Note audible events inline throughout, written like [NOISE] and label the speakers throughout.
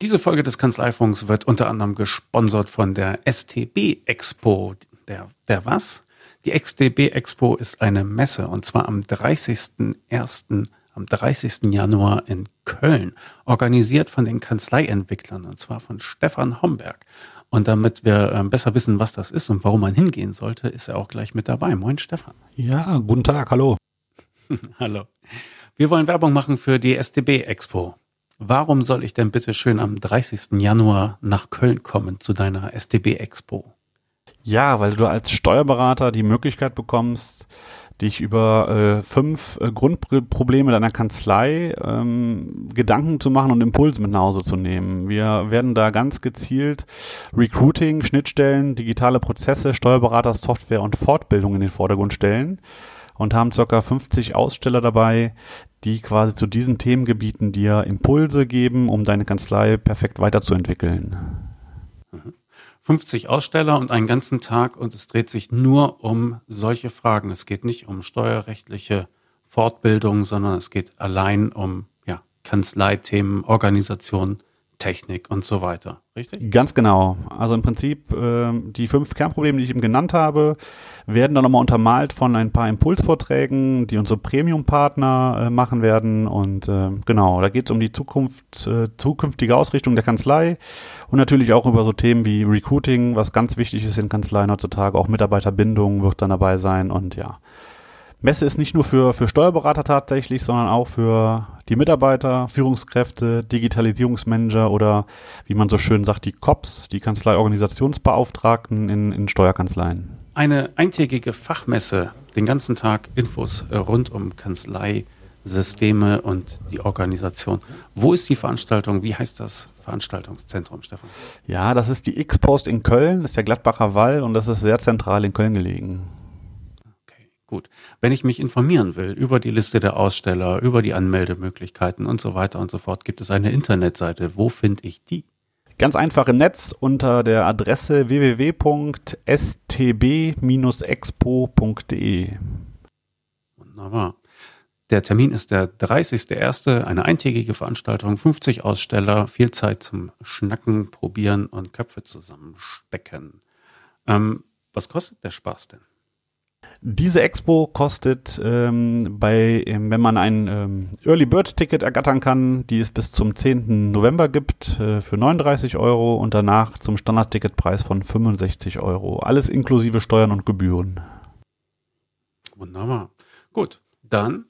Speaker 1: Diese Folge des Kanzleifunks wird unter anderem gesponsert von der STB Expo. Der, der was? Die XTB Expo ist eine Messe und zwar am 30.01. am 30. Januar in Köln, organisiert von den Kanzleientwicklern und zwar von Stefan Homberg. Und damit wir äh, besser wissen, was das ist und warum man hingehen sollte, ist er auch gleich mit dabei. Moin Stefan.
Speaker 2: Ja, guten Tag, hallo. [LAUGHS]
Speaker 1: hallo. Wir wollen Werbung machen für die STB Expo. Warum soll ich denn bitte schön am 30. Januar nach Köln kommen zu deiner STB Expo?
Speaker 2: Ja, weil du als Steuerberater die Möglichkeit bekommst, dich über äh, fünf äh, Grundprobleme deiner Kanzlei ähm, Gedanken zu machen und Impulse mit nach Hause zu nehmen. Wir werden da ganz gezielt Recruiting, Schnittstellen, digitale Prozesse, Steuerberater, Software und Fortbildung in den Vordergrund stellen und haben ca. 50 Aussteller dabei, die quasi zu diesen Themengebieten dir Impulse geben, um deine Kanzlei perfekt weiterzuentwickeln.
Speaker 1: 50 Aussteller und einen ganzen Tag und es dreht sich nur um solche Fragen. Es geht nicht um steuerrechtliche Fortbildung, sondern es geht allein um ja, Kanzleithemen, Organisation, Technik und so weiter, richtig?
Speaker 2: Ganz genau. Also im Prinzip äh, die fünf Kernprobleme, die ich eben genannt habe, werden dann nochmal untermalt von ein paar Impulsvorträgen, die unsere Premium-Partner äh, machen werden. Und äh, genau, da geht es um die Zukunft, äh, zukünftige Ausrichtung der Kanzlei und natürlich auch über so Themen wie Recruiting, was ganz wichtig ist in Kanzleien heutzutage. Auch Mitarbeiterbindung wird dann dabei sein und ja. Messe ist nicht nur für, für Steuerberater tatsächlich, sondern auch für die Mitarbeiter, Führungskräfte, Digitalisierungsmanager oder wie man so schön sagt, die COPs, die Kanzleiorganisationsbeauftragten in, in Steuerkanzleien.
Speaker 1: Eine eintägige Fachmesse, den ganzen Tag Infos rund um Kanzleisysteme und die Organisation. Wo ist die Veranstaltung? Wie heißt das Veranstaltungszentrum, Stefan?
Speaker 2: Ja, das ist die X-Post in Köln, das ist der Gladbacher Wall und das ist sehr zentral in Köln gelegen.
Speaker 1: Gut. Wenn ich mich informieren will über die Liste der Aussteller, über die Anmeldemöglichkeiten und so weiter und so fort, gibt es eine Internetseite. Wo finde ich die?
Speaker 2: Ganz einfach im Netz unter der Adresse www.stb-expo.de.
Speaker 1: Wunderbar. Der Termin ist der 30.01., eine eintägige Veranstaltung, 50 Aussteller, viel Zeit zum Schnacken, Probieren und Köpfe zusammenstecken. Ähm, was kostet der Spaß denn?
Speaker 2: Diese Expo kostet ähm, bei, ähm, wenn man ein ähm, Early Bird Ticket ergattern kann, die es bis zum 10. November gibt, äh, für 39 Euro und danach zum Standardticketpreis von 65 Euro. Alles inklusive Steuern und Gebühren.
Speaker 1: Wunderbar. Gut, dann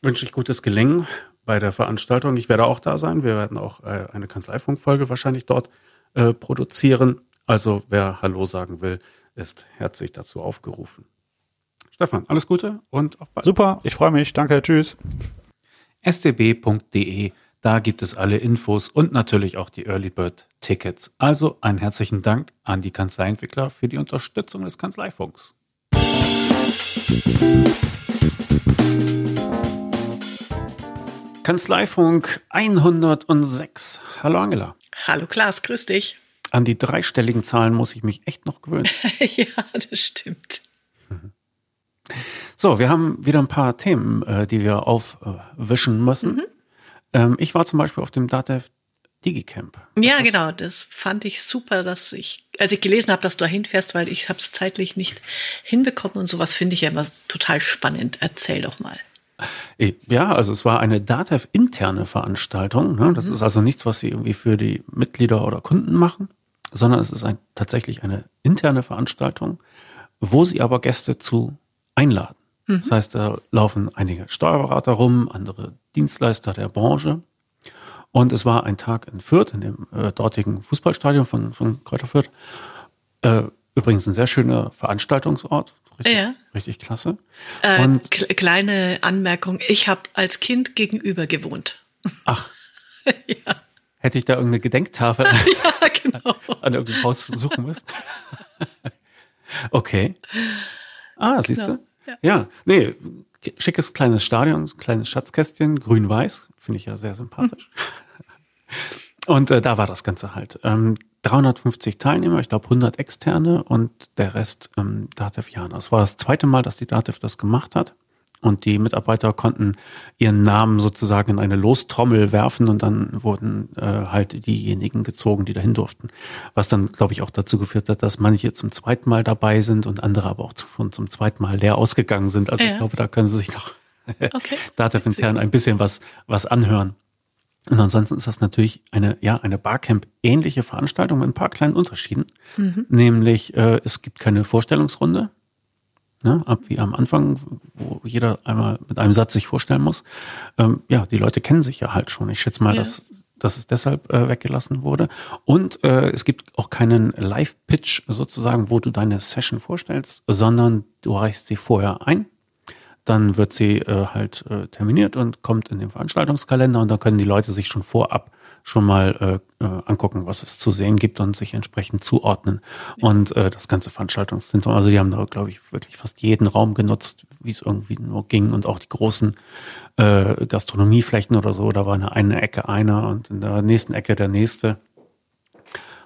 Speaker 1: wünsche ich gutes Gelingen bei der Veranstaltung. Ich werde auch da sein. Wir werden auch äh, eine Kanzleifunkfolge wahrscheinlich dort äh, produzieren. Also wer Hallo sagen will, ist herzlich dazu aufgerufen. Stefan, alles Gute und auf
Speaker 2: bald. Super, ich freue mich. Danke, tschüss.
Speaker 1: stb.de, da gibt es alle Infos und natürlich auch die Early Bird Tickets. Also einen herzlichen Dank an die Kanzleientwickler für die Unterstützung des Kanzleifunks. Kanzleifunk 106. Hallo Angela.
Speaker 3: Hallo Klaas, grüß dich.
Speaker 1: An die dreistelligen Zahlen muss ich mich echt noch gewöhnen. [LAUGHS]
Speaker 3: ja, das stimmt.
Speaker 1: So, wir haben wieder ein paar Themen, äh, die wir aufwischen müssen. Mhm. Ähm, ich war zum Beispiel auf dem DATEV Digicamp.
Speaker 3: Ja, genau. Das fand ich super, dass ich, als ich gelesen habe, dass du da hinfährst, weil ich habe es zeitlich nicht hinbekommen und sowas finde ich ja immer total spannend. Erzähl doch mal.
Speaker 1: Äh, ja, also es war eine DATEV interne Veranstaltung. Ne? Das mhm. ist also nichts, was sie irgendwie für die Mitglieder oder Kunden machen, sondern es ist ein, tatsächlich eine interne Veranstaltung, wo sie aber Gäste zu einladen. Mhm. Das heißt, da laufen einige Steuerberater rum, andere Dienstleister der Branche. Und es war ein Tag in Fürth, in dem äh, dortigen Fußballstadion von, von Kräuter Fürth. Äh, übrigens ein sehr schöner Veranstaltungsort. Richtig, ja. richtig klasse.
Speaker 3: Äh, Und kleine Anmerkung, ich habe als Kind gegenüber gewohnt. [LAUGHS]
Speaker 1: Ach. ja. Hätte ich da irgendeine Gedenktafel [LAUGHS] ja, genau. [LAUGHS] an irgendeinem Haus suchen müssen. okay. Ah, siehst genau. du? Ja. ja, nee, schickes kleines Stadion, kleines Schatzkästchen, grün-weiß, finde ich ja sehr sympathisch. Mhm. [LAUGHS] Und äh, da war das Ganze halt. Ähm, 350 Teilnehmer, ich glaube 100 externe und der Rest ähm, Datev Jana. Es war das zweite Mal, dass die Datev das gemacht hat. Und die Mitarbeiter konnten ihren Namen sozusagen in eine Lostrommel werfen und dann wurden äh, halt diejenigen gezogen, die dahin durften. Was dann, glaube ich, auch dazu geführt hat, dass manche zum zweiten Mal dabei sind und andere aber auch schon zum zweiten Mal leer ausgegangen sind. Also ja. ich glaube, da können sie sich noch [LAUGHS] okay. Datev intern ein bisschen was, was anhören. Und ansonsten ist das natürlich eine, ja, eine Barcamp-ähnliche Veranstaltung mit ein paar kleinen Unterschieden. Mhm. Nämlich, äh, es gibt keine Vorstellungsrunde, ne, ab wie am Anfang, wo jeder einmal mit einem Satz sich vorstellen muss. Ähm, ja, die Leute kennen sich ja halt schon. Ich schätze mal, ja. dass, dass es deshalb äh, weggelassen wurde. Und äh, es gibt auch keinen Live-Pitch sozusagen, wo du deine Session vorstellst, sondern du reichst sie vorher ein dann wird sie äh, halt äh, terminiert und kommt in den Veranstaltungskalender und dann können die Leute sich schon vorab schon mal äh, äh, angucken, was es zu sehen gibt und sich entsprechend zuordnen. Und äh, das ganze Veranstaltungszentrum, also die haben da, glaube ich, wirklich fast jeden Raum genutzt, wie es irgendwie nur ging und auch die großen äh, Gastronomieflächen oder so, da war eine, eine Ecke einer und in der nächsten Ecke der nächste.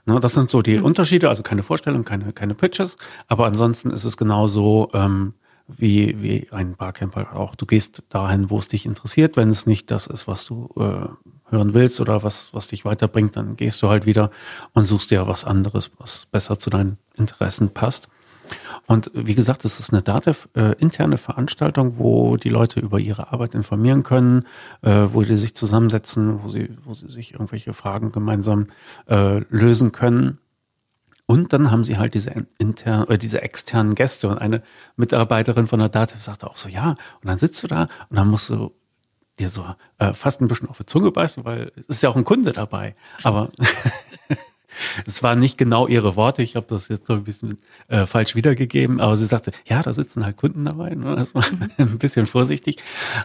Speaker 1: Ne, das sind so die mhm. Unterschiede, also keine Vorstellung, keine, keine Pitches, aber ansonsten ist es genauso, ähm, wie, wie ein Barcamper auch. Du gehst dahin, wo es dich interessiert. Wenn es nicht das ist, was du äh, hören willst oder was, was dich weiterbringt, dann gehst du halt wieder und suchst dir was anderes, was besser zu deinen Interessen passt. Und wie gesagt, es ist eine DATEV-interne äh, Veranstaltung, wo die Leute über ihre Arbeit informieren können, äh, wo sie sich zusammensetzen, wo sie, wo sie sich irgendwelche Fragen gemeinsam äh, lösen können. Und dann haben sie halt diese intern, äh, diese externen Gäste und eine Mitarbeiterin von der Dativ sagte auch so, ja, und dann sitzt du da und dann musst du dir so äh, fast ein bisschen auf die Zunge beißen, weil es ist ja auch ein Kunde dabei. Aber [LAUGHS] es waren nicht genau ihre Worte. Ich habe das jetzt glaube ich, ein bisschen äh, falsch wiedergegeben, aber sie sagte, ja, da sitzen halt Kunden dabei. Ne? Das war [LAUGHS] ein bisschen vorsichtig.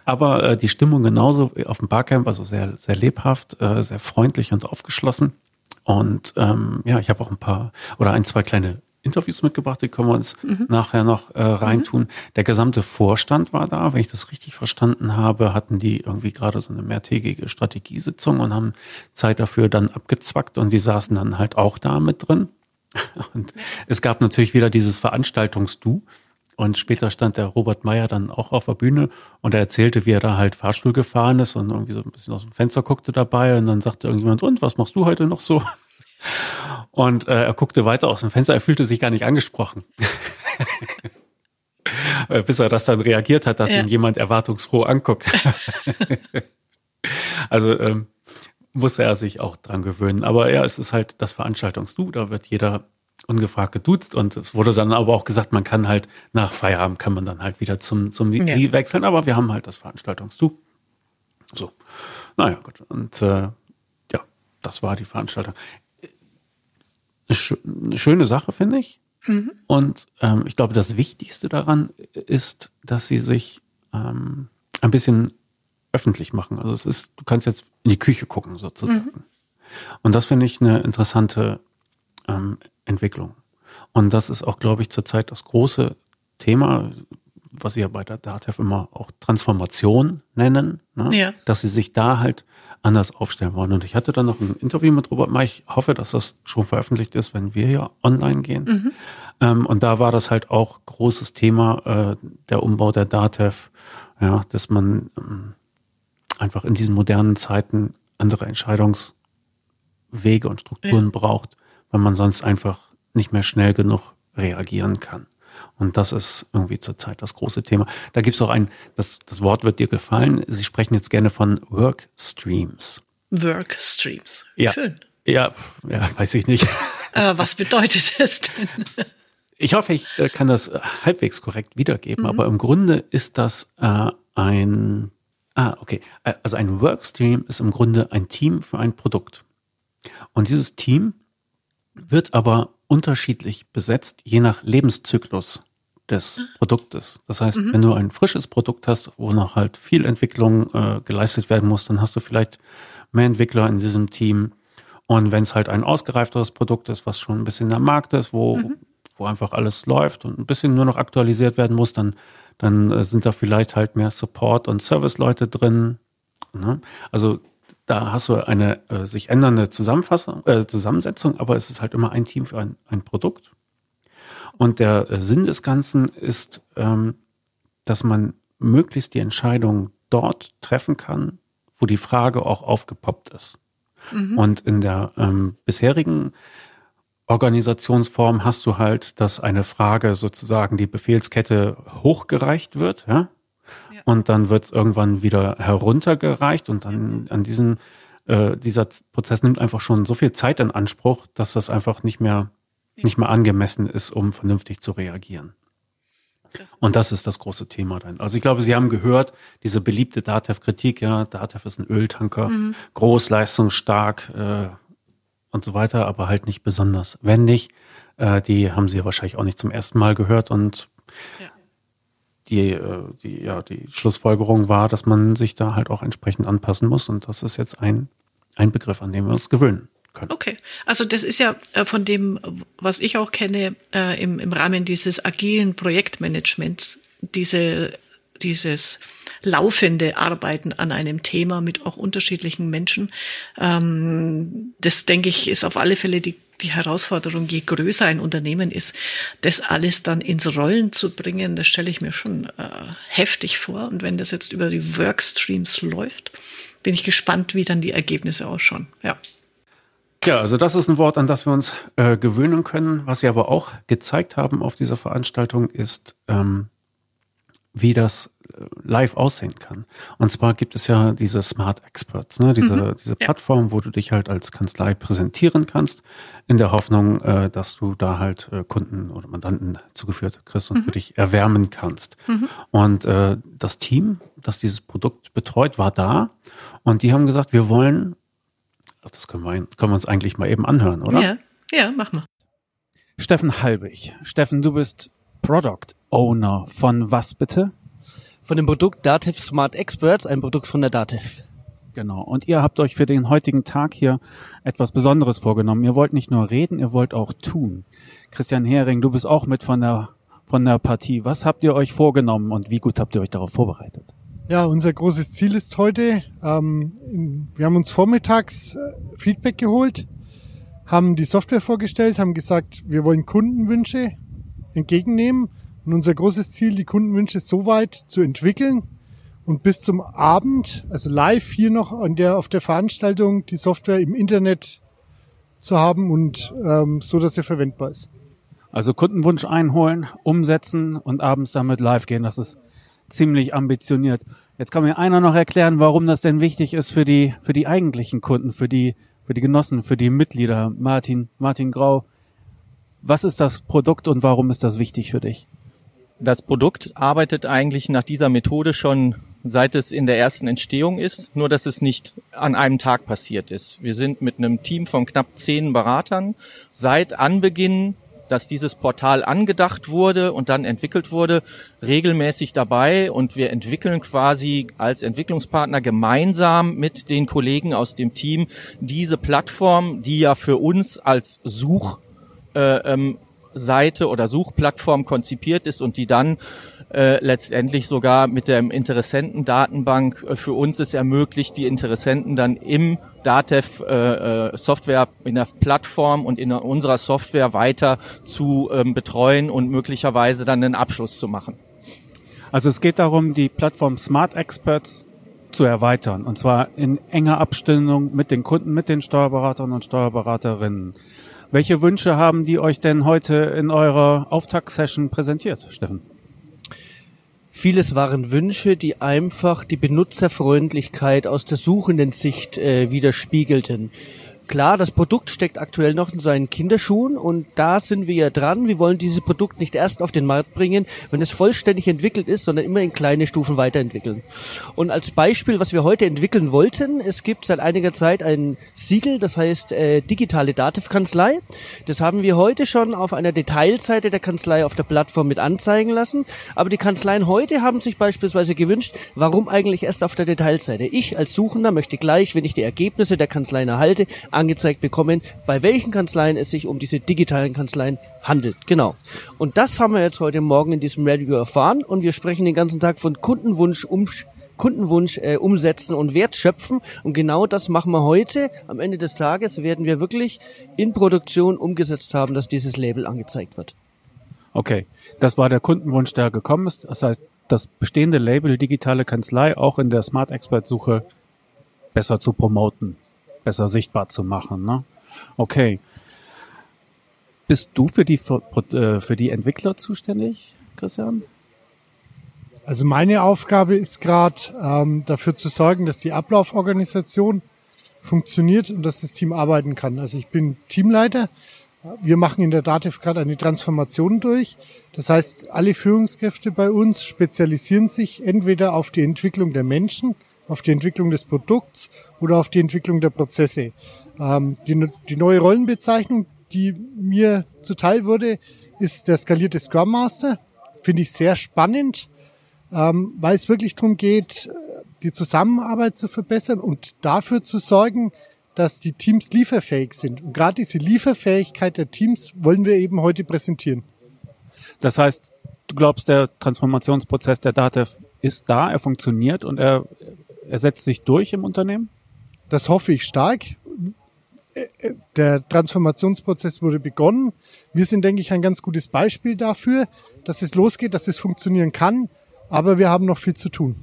Speaker 1: Aber äh, die Stimmung genauso auf dem Barcamp, also sehr, sehr lebhaft, äh, sehr freundlich und aufgeschlossen. Und ähm, ja, ich habe auch ein paar oder ein, zwei kleine Interviews mitgebracht, die können wir uns mhm. nachher noch äh, reintun. Mhm. Der gesamte Vorstand war da, wenn ich das richtig verstanden habe, hatten die irgendwie gerade so eine mehrtägige Strategiesitzung und haben Zeit dafür dann abgezwackt und die saßen dann halt auch da mit drin. [LAUGHS] Und es gab natürlich wieder dieses Veranstaltungs-Du. Und später stand der Robert Meyer dann auch auf der Bühne und er erzählte, wie er da halt Fahrstuhl gefahren ist und irgendwie so ein bisschen aus dem Fenster guckte dabei und dann sagte irgendjemand, und was machst du heute noch so? Und äh, er guckte weiter aus dem Fenster, er fühlte sich gar nicht angesprochen. [LAUGHS] Bis er das dann reagiert hat, dass ja. ihn jemand erwartungsfroh anguckt. [LAUGHS] also ähm, musste er sich auch dran gewöhnen. Aber ja, es ist halt das Veranstaltungs-Du, da wird jeder ungefragt geduzt und es wurde dann aber auch gesagt, man kann halt nach Feierabend kann man dann halt wieder zum, zum ja. wechseln, aber wir haben halt das Veranstaltungs-Du. So, naja, gut. Und äh, ja, das war die Veranstaltung. Eine schöne Sache, finde ich. Mhm. Und ähm, ich glaube, das Wichtigste daran ist, dass sie sich ähm, ein bisschen öffentlich machen. Also es ist, du kannst jetzt in die Küche gucken sozusagen. Mhm. Und das finde ich eine interessante ähm, Entwicklung. Und das ist auch, glaube ich, zurzeit das große Thema, was sie ja bei der DATEV immer auch Transformation nennen, ne? ja. dass sie sich da halt anders aufstellen wollen. Und ich hatte dann noch ein Interview mit Robert May. Ich hoffe, dass das schon veröffentlicht ist, wenn wir hier online gehen. Mhm. Ähm, und da war das halt auch großes Thema, äh, der Umbau der DATEV, ja, dass man ähm, einfach in diesen modernen Zeiten andere Entscheidungswege und Strukturen ja. braucht, weil man sonst einfach nicht mehr schnell genug reagieren kann. Und das ist irgendwie zurzeit das große Thema. Da gibt es auch ein, das, das Wort wird dir gefallen. Sie sprechen jetzt gerne von Workstreams.
Speaker 3: Workstreams.
Speaker 1: Ja.
Speaker 3: Schön.
Speaker 1: Ja, ja, weiß ich nicht.
Speaker 3: Äh, was bedeutet das denn?
Speaker 1: Ich hoffe, ich äh, kann das äh, halbwegs korrekt wiedergeben, mhm. aber im Grunde ist das äh, ein, ah, okay, äh, also ein Workstream ist im Grunde ein Team für ein Produkt. Und dieses Team wird aber unterschiedlich besetzt, je nach Lebenszyklus des Produktes. Das heißt, mhm. wenn du ein frisches Produkt hast, wo noch halt viel Entwicklung äh, geleistet werden muss, dann hast du vielleicht mehr Entwickler in diesem Team. Und wenn es halt ein ausgereifteres Produkt ist, was schon ein bisschen am Markt ist, wo, mhm. wo einfach alles läuft und ein bisschen nur noch aktualisiert werden muss, dann, dann äh, sind da vielleicht halt mehr Support- und Service-Leute drin. Ne? Also da hast du eine äh, sich ändernde Zusammenfassung, äh, Zusammensetzung, aber es ist halt immer ein Team für ein, ein Produkt. Und der äh, Sinn des Ganzen ist, ähm, dass man möglichst die Entscheidung dort treffen kann, wo die Frage auch aufgepoppt ist. Mhm. Und in der ähm, bisherigen Organisationsform hast du halt, dass eine Frage sozusagen die Befehlskette hochgereicht wird, ja? Ja. Und dann wird es irgendwann wieder heruntergereicht und dann an diesen äh, dieser Prozess nimmt einfach schon so viel Zeit in Anspruch, dass das einfach nicht mehr nicht mehr angemessen ist, um vernünftig zu reagieren. Und das ist das große Thema dann. Also ich glaube, Sie haben gehört, diese beliebte DATEV-Kritik, ja, DATEV ist ein Öltanker, mhm. groß, leistungsstark äh, und so weiter, aber halt nicht besonders wendig. Äh, die haben Sie wahrscheinlich auch nicht zum ersten Mal gehört und ja. Die, äh, die, ja, die Schlussfolgerung war, dass man sich da halt auch entsprechend anpassen muss und das ist jetzt ein, ein Begriff, an dem wir uns gewöhnen können.
Speaker 3: Okay, also das ist ja äh, von dem, was ich auch kenne, äh, im, im Rahmen dieses agilen Projektmanagements, diese, dieses laufende Arbeiten an einem Thema mit auch unterschiedlichen Menschen. Ähm, das, denke ich, ist auf alle Fälle die die Herausforderung, je größer ein Unternehmen ist, das alles dann ins Rollen zu bringen, das stelle ich mir schon äh, heftig vor. Und wenn das jetzt über die Workstreams läuft, bin ich gespannt, wie dann die Ergebnisse ausschauen. Ja.
Speaker 1: Ja, also das ist ein Wort, an das wir uns äh, gewöhnen können. Was Sie aber auch gezeigt haben auf dieser Veranstaltung, ist, ähm, wie das äh, live aussehen kann. Und zwar gibt es ja diese Smart Experts, ne? diese, mhm, diese Plattform, ja. wo du dich halt als Kanzlei präsentieren kannst, in der Hoffnung, äh, dass du da halt äh, Kunden oder Mandanten zugeführt kriegst und mhm. für dich erwärmen kannst. Mhm. Und äh, das Team, das dieses Produkt betreut, war da und die haben gesagt, wir wollen das können wir, können wir uns eigentlich mal eben anhören, oder?
Speaker 3: Ja, ja, mach mal.
Speaker 1: Steffen Halbig. Steffen, du bist Product Owner von was bitte?
Speaker 4: Von dem Produkt Dativ Smart Experts, ein Produkt von der Dativ.
Speaker 1: Genau. Und ihr habt euch für den heutigen Tag hier etwas Besonderes vorgenommen. Ihr wollt nicht nur reden, ihr wollt auch tun. Christian Hering, du bist auch mit von der, von der Partie. Was habt ihr euch vorgenommen und wie gut habt ihr euch darauf vorbereitet?
Speaker 5: Ja, unser großes Ziel ist heute, ähm, wir haben uns vormittags äh, Feedback geholt, haben die Software vorgestellt, haben gesagt, wir wollen Kundenwünsche entgegennehmen und unser großes Ziel, die Kundenwünsche so weit zu entwickeln und bis zum Abend, also live hier noch an der, auf der Veranstaltung, die Software im Internet zu haben und ähm, so, dass sie verwendbar ist.
Speaker 1: Also Kundenwunsch einholen, umsetzen und abends damit live gehen. Das ist ziemlich ambitioniert. Jetzt kann mir einer noch erklären, warum das denn wichtig ist für die, für die eigentlichen Kunden, für die, für die Genossen, für die Mitglieder. Martin, Martin Grau, was ist das Produkt und warum ist das wichtig für dich?
Speaker 6: Das Produkt arbeitet eigentlich nach dieser Methode schon seit es in der ersten Entstehung ist, nur dass es nicht an einem Tag passiert ist. Wir sind mit einem Team von knapp zehn Beratern seit Anbeginn dass dieses Portal angedacht wurde und dann entwickelt wurde, regelmäßig dabei und wir entwickeln quasi als Entwicklungspartner gemeinsam mit den Kollegen aus dem Team diese Plattform, die ja für uns als Such äh, ähm, Seite oder Suchplattform konzipiert ist und die dann äh, letztendlich sogar mit der Interessentendatenbank äh, für uns es ermöglicht, die Interessenten dann im Datev äh, äh, Software in der Plattform und in unserer Software weiter zu ähm, betreuen und möglicherweise dann einen Abschluss zu machen.
Speaker 1: Also es geht darum, die Plattform Smart Experts zu erweitern und zwar in enger Abstimmung mit den Kunden, mit den Steuerberatern und Steuerberaterinnen. Welche Wünsche haben die euch denn heute in eurer Auftaktsession präsentiert, Steffen?
Speaker 4: Vieles waren Wünsche, die einfach die Benutzerfreundlichkeit aus der suchenden Sicht äh, widerspiegelten. Klar, das Produkt steckt aktuell noch in seinen Kinderschuhen und da sind wir ja dran. Wir wollen dieses Produkt nicht erst auf den Markt bringen, wenn es vollständig entwickelt ist, sondern immer in kleine Stufen weiterentwickeln. Und als Beispiel, was wir heute entwickeln wollten, es gibt seit einiger Zeit ein Siegel, das heißt äh, digitale Dativ-Kanzlei. Das haben wir heute schon auf einer Detailseite der Kanzlei auf der Plattform mit anzeigen lassen. Aber die Kanzleien heute haben sich beispielsweise gewünscht, warum eigentlich erst auf der Detailseite? Ich als Suchender möchte gleich, wenn ich die Ergebnisse der Kanzleien erhalte, angezeigt bekommen, bei welchen Kanzleien es sich um diese digitalen Kanzleien handelt. Genau. Und das haben wir jetzt heute Morgen in diesem Radio erfahren und wir sprechen den ganzen Tag von Kundenwunsch um Kundenwunsch äh, umsetzen und Wert schöpfen. Und genau das machen wir heute. Am Ende des Tages werden wir wirklich in Produktion umgesetzt haben, dass dieses Label angezeigt wird.
Speaker 1: Okay, das war der Kundenwunsch, der gekommen ist. Das heißt, das bestehende Label digitale Kanzlei auch in der Smart Expert Suche besser zu promoten, besser sichtbar zu machen. Ne? Okay. Bist du für die, äh, für die Entwickler zuständig, Christian?
Speaker 5: Also meine Aufgabe ist gerade ähm, dafür zu sorgen, dass die Ablauforganisation funktioniert und dass das Team arbeiten kann. Also ich bin Teamleiter. Wir machen in der Dativ gerade eine Transformation durch. Das heißt, alle Führungskräfte bei uns spezialisieren sich entweder auf die Entwicklung der Menschen, auf die Entwicklung des Produkts oder auf die Entwicklung der Prozesse. Ähm, die, die neue Rollenbezeichnung, die mir zuteil wurde, ist der skalierte Scrum Master. Finde ich sehr spannend, ähm, weil es wirklich darum geht, die Zusammenarbeit zu verbessern und dafür zu sorgen, dass die Teams lieferfähig sind. Und gerade diese Lieferfähigkeit der Teams wollen wir eben heute präsentieren.
Speaker 1: Das heißt, du glaubst, der Transformationsprozess der DATEV ist da, er funktioniert und er, er setzt sich durch im Unternehmen?
Speaker 5: Das hoffe ich stark. Der Transformationsprozess wurde begonnen. Wir sind, denke ich, ein ganz gutes Beispiel dafür, dass es losgeht, dass es funktionieren kann. Aber wir haben noch viel zu tun.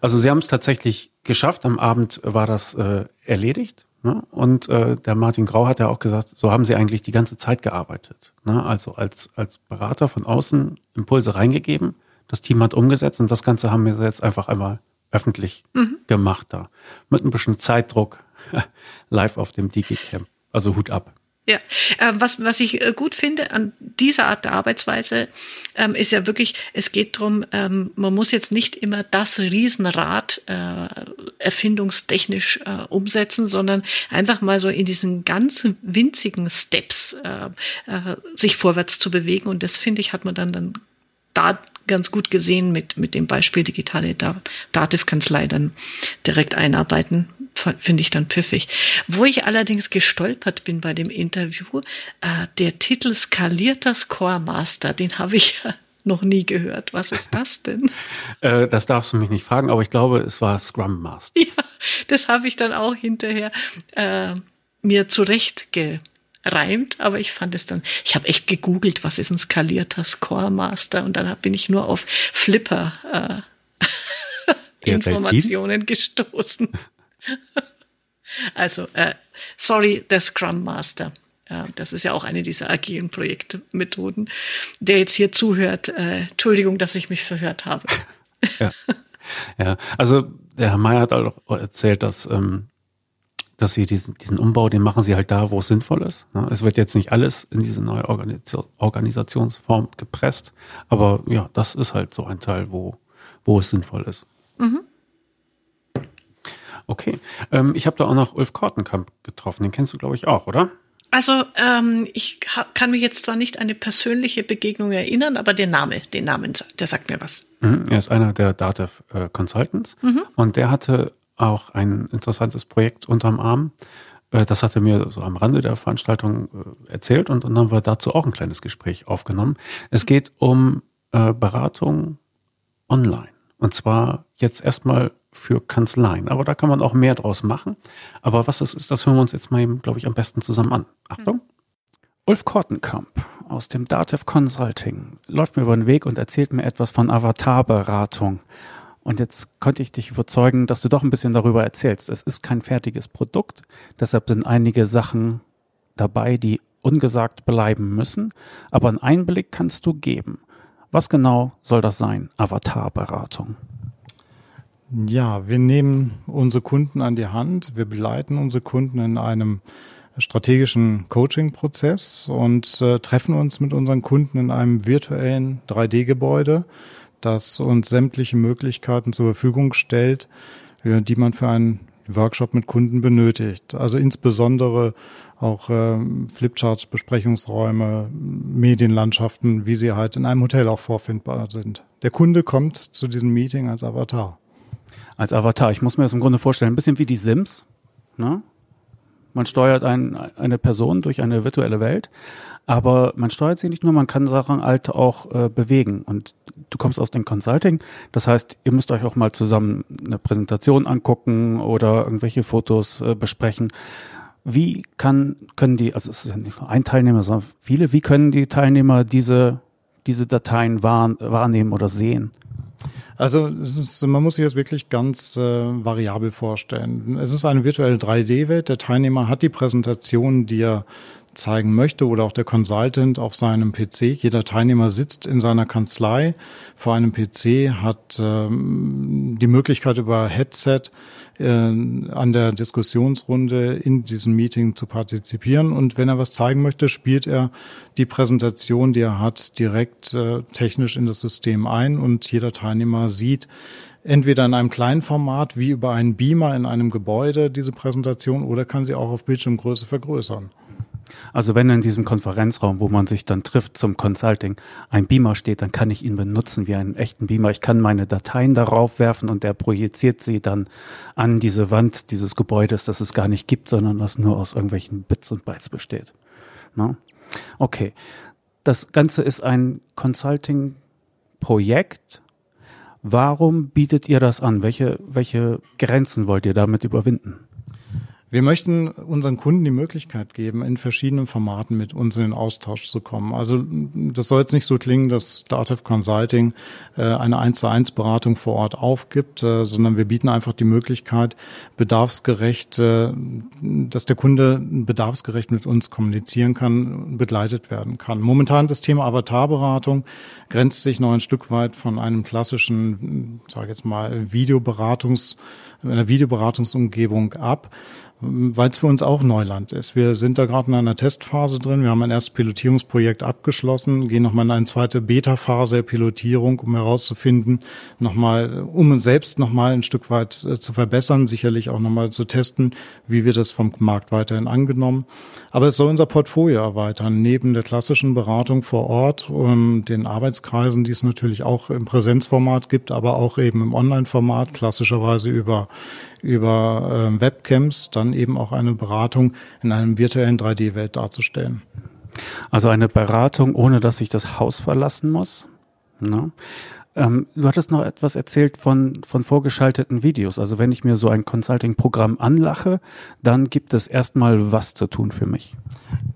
Speaker 1: Also Sie haben es tatsächlich geschafft. Am Abend war das äh, erledigt. Ne? Und äh, der Martin Grau hat ja auch gesagt, so haben Sie eigentlich die ganze Zeit gearbeitet. Ne? Also als, als Berater von außen Impulse reingegeben. Das Team hat umgesetzt und das Ganze haben wir jetzt einfach einmal öffentlich mhm. gemacht da. Mit ein bisschen Zeitdruck [LAUGHS] live auf dem DigiCamp. Also Hut ab.
Speaker 3: Ja, äh, was, was ich äh, gut finde an dieser Art der Arbeitsweise, ähm, ist ja wirklich, es geht drum, ähm, man muss jetzt nicht immer das Riesenrad äh, erfindungstechnisch umsetzen, sondern einfach mal so in diesen ganz winzigen Steps sich vorwärts zu bewegen. Und das finde ich, hat man dann, dann da ganz gut gesehen mit, mit dem Beispiel digitale Dativ-Kanzlei dann direkt einarbeiten finde ich dann pfiffig. Wo ich allerdings gestolpert bin bei dem Interview, äh, der Titel Skalierter Score Master, den habe ich [LAUGHS] noch nie gehört. Was ist das denn? [LAUGHS]
Speaker 1: äh, das darfst du mich nicht fragen, aber ich glaube, es war Scrum Master. [LAUGHS]
Speaker 3: Ja, das habe ich dann auch hinterher äh, mir zurecht gereimt, aber ich fand es dann, ich habe echt gegoogelt, was ist ein skalierter Score Master und dann bin ich nur auf Flipper äh, Informationen gestoßen. [LAUGHS] also, äh, sorry, der Scrum Master. Ja, das ist ja auch eine dieser agilen Projektmethoden. Der jetzt hier zuhört, äh, Entschuldigung, dass ich mich verhört habe. [LAUGHS]
Speaker 1: ja. ja, also der Herr Mayer hat auch erzählt, dass, ähm, dass sie diesen, diesen Umbau, den machen sie halt da, wo es sinnvoll ist. Ne? Es wird jetzt nicht alles in diese neue Organisationsform gepresst, aber ja, das ist halt so ein Teil, wo, wo es sinnvoll ist. Mhm. Okay. Ähm, ich habe da auch noch Ulf Kortenkamp getroffen. Den kennst du, glaube ich, auch, oder?
Speaker 3: Also ähm, ich kann mich jetzt zwar nicht an eine persönliche Begegnung erinnern, aber der Name, den Namen, der sagt mir was.
Speaker 1: Mhm, er ist einer der Datev äh, Consultants mhm. und der hatte auch ein interessantes Projekt unterm Arm. Äh, das hatte mir so am Rande der Veranstaltung äh, erzählt und dann haben wir dazu auch ein kleines Gespräch aufgenommen. Es geht um äh, Beratung online. Und zwar jetzt erstmal für Kanzleien. Aber da kann man auch mehr draus machen. Aber was das ist, das hören wir uns jetzt mal eben, glaube ich, am besten zusammen an. Achtung. Mhm. Ulf Kortenkamp aus dem Dativ Consulting läuft mir über den Weg und erzählt mir etwas von Avatarberatung. Und jetzt konnte ich dich überzeugen, dass du doch ein bisschen darüber erzählst. Es ist kein fertiges Produkt, deshalb sind einige Sachen dabei, die ungesagt bleiben müssen, aber einen Einblick kannst du geben. Was genau soll das sein, Avatarberatung?
Speaker 7: Ja, wir nehmen unsere Kunden an die Hand, wir begleiten unsere Kunden in einem strategischen Coaching-Prozess und äh, treffen uns mit unseren Kunden in einem virtuellen 3D-Gebäude, das uns sämtliche Möglichkeiten zur Verfügung stellt, äh, die man für einen Workshop mit Kunden benötigt. Also insbesondere auch äh, Flipcharts, Besprechungsräume, Medienlandschaften, wie sie halt in einem Hotel auch vorfindbar sind. Der Kunde kommt zu diesem Meeting als Avatar
Speaker 1: als Avatar. Ich muss mir das im Grunde vorstellen, ein bisschen wie die Sims. Ne? Man steuert ein, eine Person durch eine virtuelle Welt, aber man steuert sie nicht nur, man kann Sachen halt auch äh, bewegen. Und du kommst aus dem Consulting, das heißt, ihr müsst euch auch mal zusammen eine Präsentation angucken oder irgendwelche Fotos äh, besprechen. Wie kann, können die, also es ist ja nicht nur ein Teilnehmer, sondern viele, wie können die Teilnehmer diese, diese Dateien wahr, wahrnehmen oder sehen?
Speaker 7: Also ist, man muss sich das wirklich ganz äh, variabel vorstellen. Es ist eine virtuelle 3D-Welt. Der Teilnehmer hat die Präsentation, die er zeigen möchte oder auch der Consultant auf seinem PC. Jeder Teilnehmer sitzt in seiner Kanzlei vor einem PC, hat ähm, die Möglichkeit über Headset äh, an der Diskussionsrunde in diesem Meeting zu partizipieren. Und wenn er was zeigen möchte, spielt er die Präsentation, die er hat, direkt äh, technisch in das System ein und jeder Teilnehmer sieht, entweder in einem kleinen Format wie über einen Beamer in einem Gebäude diese Präsentation oder kann sie auch auf Bildschirmgröße vergrößern.
Speaker 1: Also wenn in diesem Konferenzraum, wo man sich dann trifft zum Consulting, ein Beamer steht, dann kann ich ihn benutzen wie einen echten Beamer. Ich kann meine Dateien darauf werfen und der projiziert sie dann an diese Wand dieses Gebäudes, das es gar nicht gibt, sondern das nur aus irgendwelchen Bits und Bytes besteht. No? Okay. Das Ganze ist ein Consulting-Projekt. Warum bietet ihr das an? Welche, welche Grenzen wollt ihr damit überwinden?
Speaker 7: Wir möchten unseren Kunden die Möglichkeit geben, in verschiedenen Formaten mit uns in den Austausch zu kommen. Also das soll jetzt nicht so klingen, dass Datev Consulting äh, eine 1 zu 1 Beratung vor Ort aufgibt, äh, sondern wir bieten einfach die Möglichkeit, bedarfsgerecht, äh, dass der Kunde bedarfsgerecht mit uns kommunizieren kann, begleitet werden kann. Momentan das Thema Avatarberatung grenzt sich noch ein Stück weit von einem klassischen, sage jetzt mal, Videoberatungs, einer Videoberatungsumgebung ab weil es für uns auch Neuland ist. Wir sind da gerade in einer Testphase drin. Wir haben ein erstes Pilotierungsprojekt abgeschlossen, gehen nochmal in eine zweite Beta-Phase der Pilotierung, um herauszufinden, nochmal, um uns selbst nochmal ein Stück weit äh, zu verbessern, sicherlich auch nochmal zu testen, wie wird das vom Markt weiterhin angenommen. Aber es soll unser Portfolio erweitern, neben der klassischen Beratung vor Ort und den Arbeitskreisen, die es natürlich auch im Präsenzformat gibt, aber auch eben im Online-Format, klassischerweise über über äh, Webcams dann eben auch eine Beratung in einem virtuellen 3D-Welt darzustellen.
Speaker 1: Also eine Beratung, ohne dass ich das Haus verlassen muss. Ne? Ähm, du hattest noch etwas erzählt von, von vorgeschalteten Videos. Also wenn ich mir so ein Consulting-Programm anlache, dann gibt es erstmal was zu tun für mich.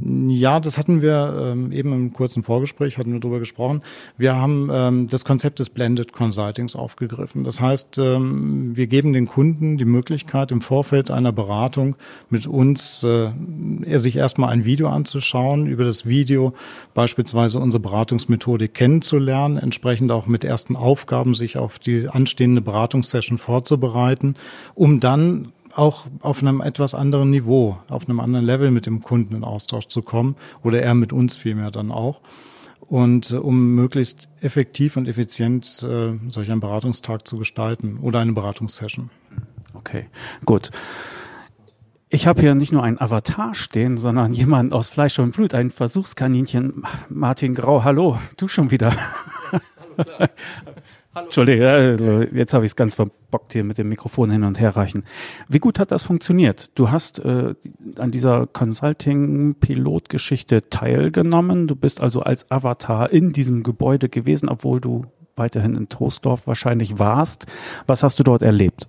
Speaker 7: Ja, das hatten wir ähm, eben im kurzen Vorgespräch, hatten wir darüber gesprochen. Wir haben ähm, das Konzept des Blended Consultings aufgegriffen. Das heißt, ähm, wir geben den Kunden die Möglichkeit, im Vorfeld einer Beratung mit uns äh, er sich erstmal ein Video anzuschauen, über das Video beispielsweise unsere Beratungsmethodik kennenzulernen, entsprechend auch mit ersten Aufgaben sich auf die anstehende Beratungssession vorzubereiten, um dann auch auf einem etwas anderen Niveau, auf einem anderen Level mit dem Kunden in Austausch zu kommen oder er mit uns vielmehr dann auch. Und äh, um möglichst effektiv und effizient äh, solch einen Beratungstag zu gestalten oder eine Beratungssession.
Speaker 1: Okay, gut. Ich habe hier nicht nur einen Avatar stehen, sondern [LAUGHS] jemand aus Fleisch und Blut, ein Versuchskaninchen. Martin Grau, hallo, du schon wieder. [LAUGHS] Entschuldige, jetzt habe ich es ganz verbockt hier mit dem Mikrofon hin und her reichen. Wie gut hat das funktioniert? Du hast äh, an dieser Consulting-Pilotgeschichte teilgenommen. Du bist also als Avatar in diesem Gebäude gewesen, obwohl du weiterhin in Troisdorf wahrscheinlich warst. Was hast du dort erlebt?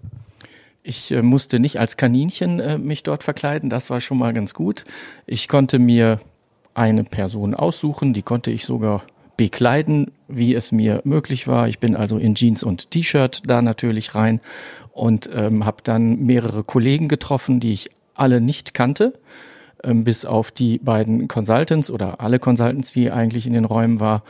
Speaker 6: Ich äh, musste nicht als Kaninchen äh, mich dort verkleiden, das war schon mal ganz gut. Ich konnte mir eine Person aussuchen, die konnte ich sogar bekleiden, wie es mir möglich war. Ich bin also in Jeans und T-Shirt da natürlich rein und ähm, habe dann mehrere Kollegen getroffen, die ich alle nicht kannte, ähm, bis auf die beiden Consultants oder alle Consultants, die eigentlich in den Räumen war.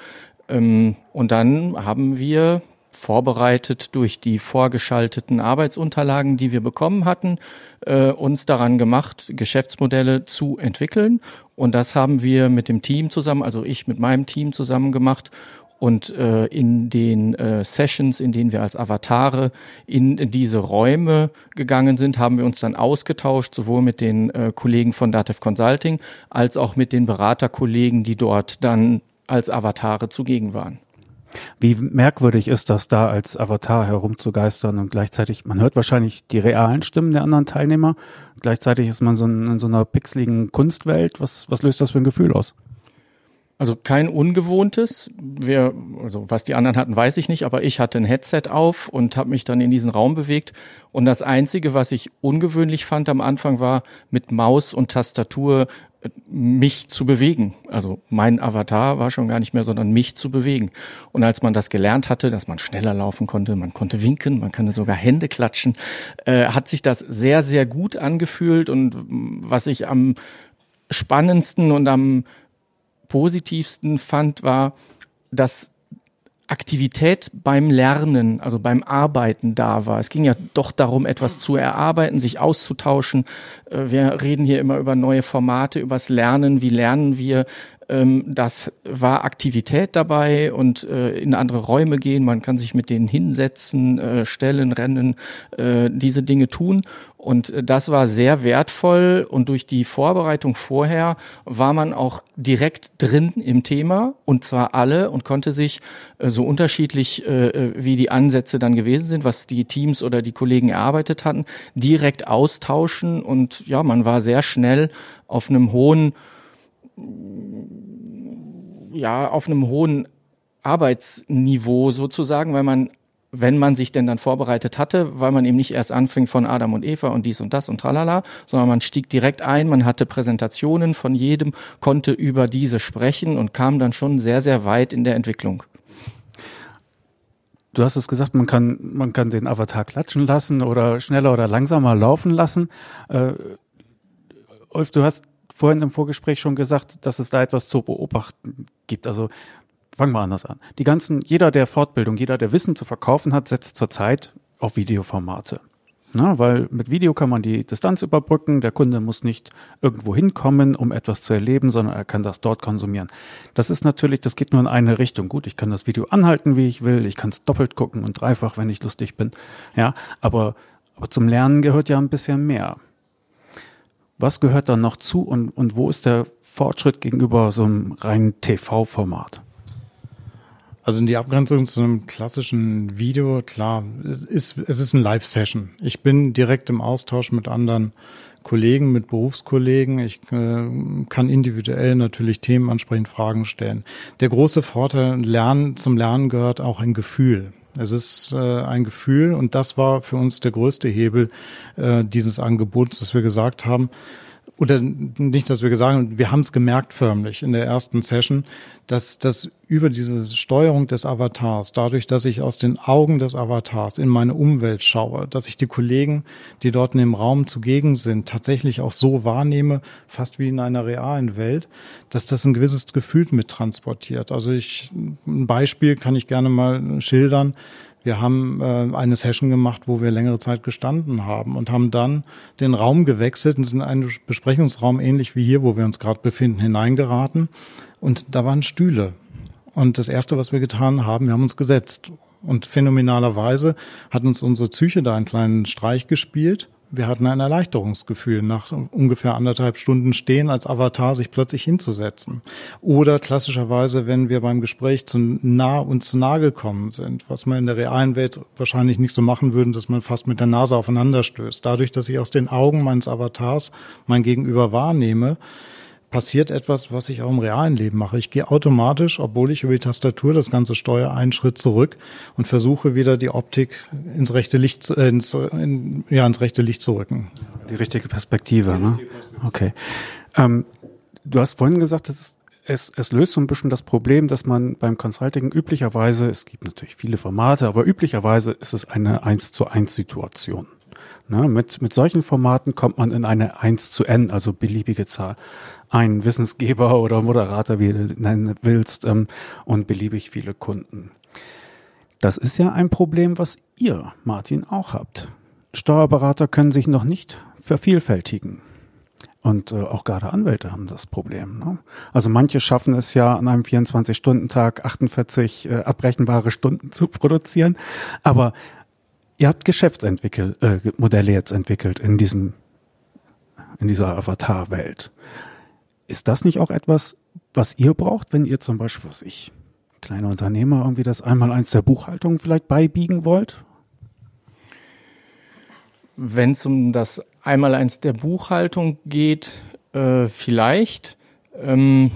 Speaker 6: Ähm, und dann haben wir vorbereitet durch die vorgeschalteten Arbeitsunterlagen, die wir bekommen hatten, äh, uns daran gemacht, Geschäftsmodelle zu entwickeln. Und das haben wir mit dem Team zusammen, also ich mit meinem Team zusammen gemacht. Und äh, in den äh, Sessions, in denen wir als Avatare in diese Räume gegangen sind, haben wir uns dann ausgetauscht, sowohl mit den äh, Kollegen von Datev Consulting als auch mit den Beraterkollegen, die dort dann als Avatare zugegen waren.
Speaker 1: Wie merkwürdig ist das da als Avatar herumzugeistern und gleichzeitig, man hört wahrscheinlich die realen Stimmen der anderen Teilnehmer, gleichzeitig ist man so in, in so einer pixeligen Kunstwelt. Was, was löst das für ein Gefühl aus?
Speaker 6: Also kein ungewohntes. Wir, also was die anderen hatten, weiß ich nicht, aber ich hatte ein Headset auf und habe mich dann in diesen Raum bewegt. Und das Einzige, was ich ungewöhnlich fand am Anfang, war mit Maus und Tastatur äh, mich zu bewegen. Also mein Avatar war schon gar nicht mehr, sondern mich zu bewegen. Und als man das gelernt hatte, dass man schneller laufen konnte, man konnte winken, man kann sogar Hände klatschen, äh, hat sich das sehr, sehr gut angefühlt. Und was ich am spannendsten und am positivsten fand, war, dass Aktivität beim Lernen, also beim Arbeiten da war. Es ging ja doch darum, etwas zu erarbeiten, sich auszutauschen. Äh, wir reden hier immer über neue Formate, übers Lernen. Wie lernen wir? Ähm, das war Aktivität dabei und äh, in andere Räume gehen. Man kann sich mit denen hinsetzen, äh, stellen, rennen, diese Dinge tun. Und das war sehr wertvoll und durch die Vorbereitung vorher war man auch direkt drin im Thema und zwar alle und konnte sich äh, so unterschiedlich äh, äh, wie die Ansätze dann gewesen sind, was die Teams oder die Kollegen erarbeitet hatten, direkt austauschen und ja, man war sehr schnell auf einem hohen ja, auf einem hohen Arbeitsniveau sozusagen, weil man wenn man sich denn dann vorbereitet hatte, weil man eben nicht erst anfing von Adam und Eva und dies und das und tralala, sondern man stieg direkt ein, man hatte Präsentationen von jedem, konnte über diese sprechen und kam dann schon sehr, sehr weit in der Entwicklung.
Speaker 1: Du hast es gesagt, man kann, man kann den Avatar klatschen lassen oder schneller oder langsamer laufen lassen. Äh, Ulf, du hast vorhin im Vorgespräch schon gesagt, dass es da etwas zu beobachten gibt. Also fangen wir anders an. Die ganzen, jeder, der Fortbildung, jeder, der Wissen zu verkaufen hat, setzt zurzeit auf Videoformate. Na, weil mit Video kann man die Distanz überbrücken. Der Kunde muss nicht irgendwo hinkommen, um etwas zu erleben, sondern er kann das dort konsumieren. Das ist natürlich, das geht nur in eine Richtung. Gut, ich kann das Video anhalten, wie ich will. Ich kann es doppelt gucken und dreifach, wenn ich lustig bin. Ja, aber, aber zum Lernen gehört ja ein bisschen mehr. Was gehört da noch zu und, und wo ist der Fortschritt gegenüber so einem reinen TV-Format?
Speaker 7: Also in die Abgrenzung zu einem klassischen Video, klar, es ist, es ist eine Live-Session. Ich bin direkt im Austausch mit anderen Kollegen, mit Berufskollegen. Ich äh, kann individuell natürlich Themen ansprechen, Fragen stellen. Der große Vorteil Lernen, zum Lernen gehört auch ein Gefühl. Es ist äh, ein Gefühl und das war für uns der größte Hebel äh, dieses Angebots, dass wir gesagt haben, oder nicht, dass wir gesagt haben, wir haben es gemerkt förmlich in der ersten Session, dass das über diese Steuerung des Avatars, dadurch, dass ich aus den Augen des Avatars in meine Umwelt schaue, dass ich die Kollegen, die dort in dem Raum zugegen sind, tatsächlich auch so wahrnehme, fast wie in einer realen Welt, dass das ein gewisses Gefühl mittransportiert. Also ich, ein Beispiel kann ich gerne mal schildern. Wir haben äh, eine Session gemacht, wo wir längere Zeit gestanden haben und haben dann den Raum gewechselt und sind in einen Besprechungsraum ähnlich wie hier, wo wir uns gerade befinden, hineingeraten. Und da waren Stühle. Und das Erste, was wir getan haben, wir haben uns gesetzt. Und phänomenalerweise hat uns unsere Psyche da einen kleinen Streich gespielt wir hatten ein Erleichterungsgefühl, nach ungefähr anderthalb Stunden Stehen als Avatar sich plötzlich hinzusetzen. Oder klassischerweise, wenn wir beim Gespräch zu nah und zu nah gekommen sind, was man in der realen Welt wahrscheinlich nicht so machen würde, dass man fast mit der Nase aufeinander stößt. Dadurch, dass ich aus den Augen meines Avatars mein Gegenüber wahrnehme, passiert etwas, was ich auch im realen Leben mache. Ich gehe automatisch, obwohl ich über die Tastatur das Ganze steuere, einen Schritt zurück und versuche wieder die Optik ins rechte Licht, äh, ins, in, ja, ins rechte Licht zu rücken.
Speaker 1: Die richtige Perspektive, ne? Okay. Ähm, du hast vorhin gesagt, es, es, es löst so ein bisschen das Problem, dass man beim Consulting üblicherweise, es gibt natürlich viele Formate, aber üblicherweise ist es eine eins zu eins Situation. Ne, mit, mit solchen Formaten kommt man in eine 1 zu n, also beliebige Zahl. Ein Wissensgeber [LAUGHS] oder Moderator, wie du nennen willst, ähm, und beliebig viele Kunden. Das ist ja ein Problem, was ihr, Martin, auch habt. Steuerberater können sich noch nicht vervielfältigen. Und äh, auch gerade Anwälte haben das Problem. Ne? Also manche schaffen es ja an einem 24-Stunden-Tag 48 äh, abbrechenbare Stunden zu produzieren. Aber Ihr habt Geschäftsmodelle äh, jetzt entwickelt in diesem, in dieser Avatar-Welt. Ist das nicht auch etwas, was ihr braucht, wenn ihr zum Beispiel, was ich, kleine Unternehmer irgendwie das einmal eins der Buchhaltung vielleicht beibiegen wollt?
Speaker 6: Wenn es um das einmal eins der Buchhaltung geht, äh, vielleicht. Ähm,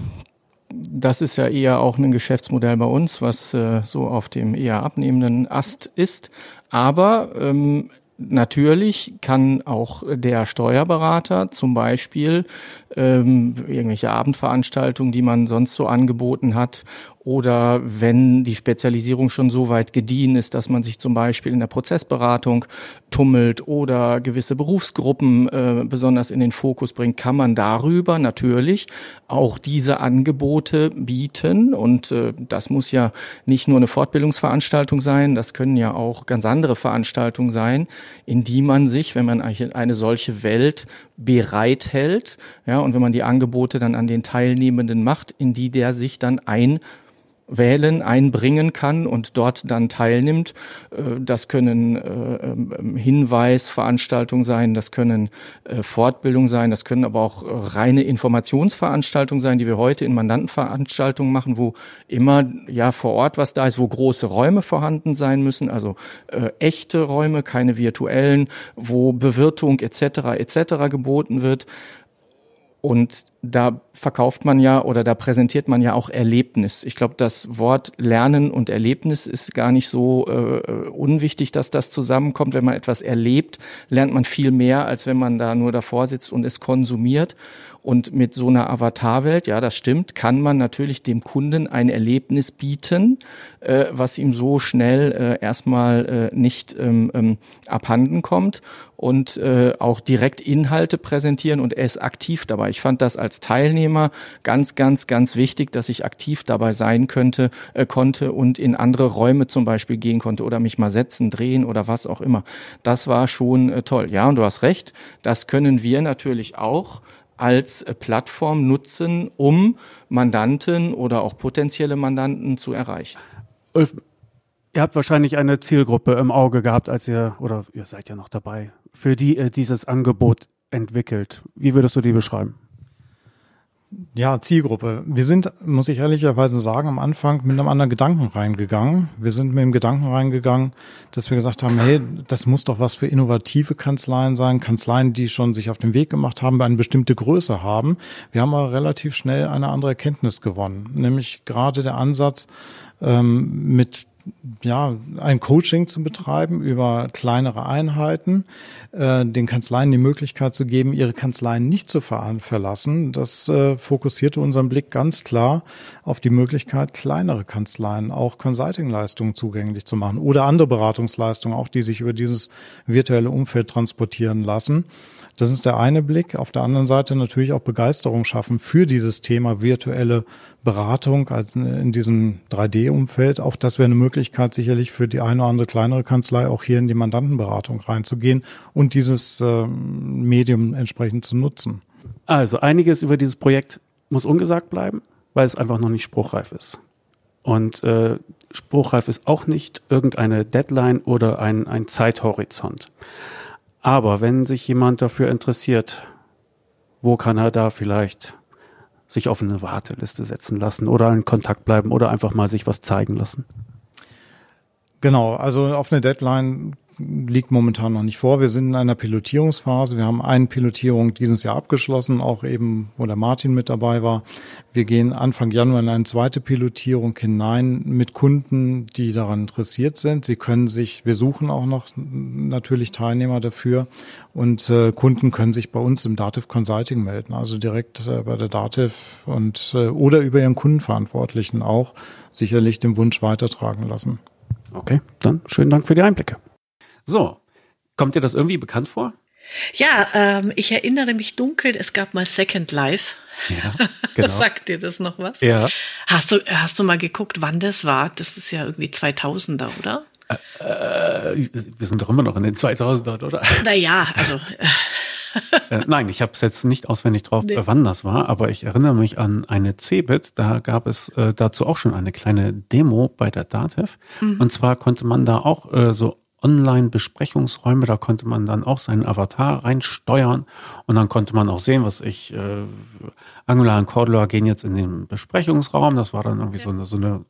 Speaker 6: das ist ja eher auch ein Geschäftsmodell bei uns, was äh, so auf dem eher abnehmenden Ast ist. Aber ähm, Natürlich kann auch der Steuerberater zum Beispiel ähm, irgendwelche Abendveranstaltungen, die man sonst so angeboten hat, oder wenn die Spezialisierung schon so weit gediehen ist, dass man sich zum Beispiel in der Prozessberatung tummelt oder gewisse Berufsgruppen äh, besonders in den Fokus bringt, kann man darüber natürlich auch diese Angebote bieten. Und äh, das muss ja nicht nur eine Fortbildungsveranstaltung sein, das können ja auch ganz andere Veranstaltungen sein, in die man sich, wenn man eine solche Welt bereithält, ja, und wenn man die Angebote dann an den Teilnehmenden macht, in die der sich dann ein wählen, einbringen kann und dort dann teilnimmt. Äh, das können äh, ähm, Hinweisveranstaltungen sein, das können äh, Fortbildungen sein, das können aber auch reine Informationsveranstaltungen sein, die wir heute in Mandantenveranstaltungen machen, wo immer ja vor Ort was da ist, wo große Räume vorhanden sein müssen, also äh, echte Räume, keine virtuellen, wo Bewirtung etc. etc. geboten wird. Und da verkauft man ja oder da präsentiert man ja auch Erlebnis. Ich glaube, das Wort Lernen und Erlebnis ist gar nicht so äh, unwichtig, dass das zusammenkommt. Wenn man etwas erlebt, lernt man viel mehr, als wenn man da nur davor sitzt und es konsumiert. Und mit so einer Avatarwelt, ja, das stimmt, kann man natürlich dem Kunden ein Erlebnis bieten, äh, was ihm so schnell äh, erstmal äh, nicht ähm, ähm, abhanden kommt und äh, auch direkt Inhalte präsentieren und er ist aktiv dabei. Ich fand das als Teilnehmer ganz, ganz, ganz wichtig, dass ich aktiv dabei sein könnte, äh, konnte und in andere Räume zum Beispiel gehen konnte oder mich mal setzen, drehen oder was auch immer. Das war schon äh, toll. Ja, und du hast recht, das können wir natürlich auch als Plattform nutzen, um Mandanten oder auch potenzielle Mandanten zu erreichen.
Speaker 1: Ulf, ihr habt wahrscheinlich eine Zielgruppe im Auge gehabt, als ihr, oder ihr seid ja noch dabei, für die ihr dieses Angebot entwickelt. Wie würdest du die beschreiben?
Speaker 7: Ja, Zielgruppe. Wir sind, muss ich ehrlicherweise sagen, am Anfang mit einem anderen Gedanken reingegangen. Wir sind mit dem Gedanken reingegangen, dass wir gesagt haben, hey, das muss doch was für innovative Kanzleien sein, Kanzleien, die schon sich auf den Weg gemacht haben, eine bestimmte Größe haben. Wir haben aber relativ schnell eine andere Erkenntnis gewonnen, nämlich gerade der Ansatz, ähm, mit ja, ein Coaching zu betreiben über kleinere Einheiten, äh, den Kanzleien die Möglichkeit zu geben, ihre Kanzleien nicht zu ver verlassen. Das äh, fokussierte unseren Blick ganz klar auf die Möglichkeit, kleinere Kanzleien auch Consulting-Leistungen zugänglich zu machen oder andere Beratungsleistungen, auch die sich über dieses virtuelle Umfeld transportieren lassen. Das ist der eine Blick. Auf der anderen Seite natürlich auch Begeisterung schaffen für dieses Thema virtuelle Beratung als in diesem 3D-Umfeld. Auch das wäre eine Möglichkeit sicherlich für die eine oder andere kleinere Kanzlei auch hier in die Mandantenberatung reinzugehen und dieses äh, Medium entsprechend zu nutzen.
Speaker 1: Also einiges über dieses Projekt muss ungesagt bleiben, weil es einfach noch nicht spruchreif ist. Und äh, spruchreif ist auch nicht irgendeine Deadline oder ein, ein Zeithorizont. Aber wenn sich jemand dafür interessiert, wo kann er da vielleicht sich auf eine Warteliste setzen lassen oder in Kontakt bleiben oder einfach mal sich was zeigen lassen?
Speaker 7: Genau, also auf eine Deadline liegt momentan noch nicht vor. Wir sind in einer Pilotierungsphase. Wir haben eine Pilotierung dieses Jahr abgeschlossen, auch eben, wo der Martin mit dabei war. Wir gehen Anfang Januar in eine zweite Pilotierung hinein mit Kunden, die daran interessiert sind. Sie können sich, wir suchen auch noch natürlich Teilnehmer dafür und äh, Kunden können sich bei uns im Dativ Consulting melden, also direkt äh, bei der Dativ und äh, oder über ihren Kundenverantwortlichen auch sicherlich den Wunsch weitertragen lassen.
Speaker 1: Okay, dann schönen Dank für die Einblicke. So, kommt dir das irgendwie bekannt vor?
Speaker 3: Ja, ähm, ich erinnere mich dunkel, es gab mal Second Life. Ja, [LAUGHS] genau. Sagt dir das noch was?
Speaker 1: Ja.
Speaker 3: Hast du, hast du mal geguckt, wann das war? Das ist ja irgendwie 2000er, oder?
Speaker 1: Äh, äh, wir sind doch immer noch in den 2000ern, oder?
Speaker 3: Naja, also. [LAUGHS]
Speaker 1: äh, nein, ich habe es jetzt nicht auswendig drauf, nee. wann das war, aber ich erinnere mich an eine Cebit, da gab es äh, dazu auch schon eine kleine Demo bei der DATEV. Mhm. Und zwar konnte man da auch äh, so Online-Besprechungsräume, da konnte man dann auch seinen Avatar reinsteuern und dann konnte man auch sehen, was ich, äh, Angular und Cordula gehen jetzt in den Besprechungsraum, das war dann irgendwie ja. so eine, so eine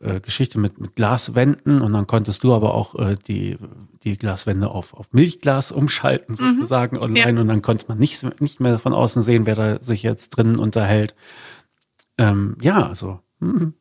Speaker 1: äh, Geschichte mit, mit Glaswänden und dann konntest du aber auch äh, die, die Glaswände auf, auf Milchglas umschalten mhm. sozusagen mhm. online ja. und dann konnte man nicht, nicht mehr von außen sehen, wer da sich jetzt drinnen unterhält. ähm, ja, also hm,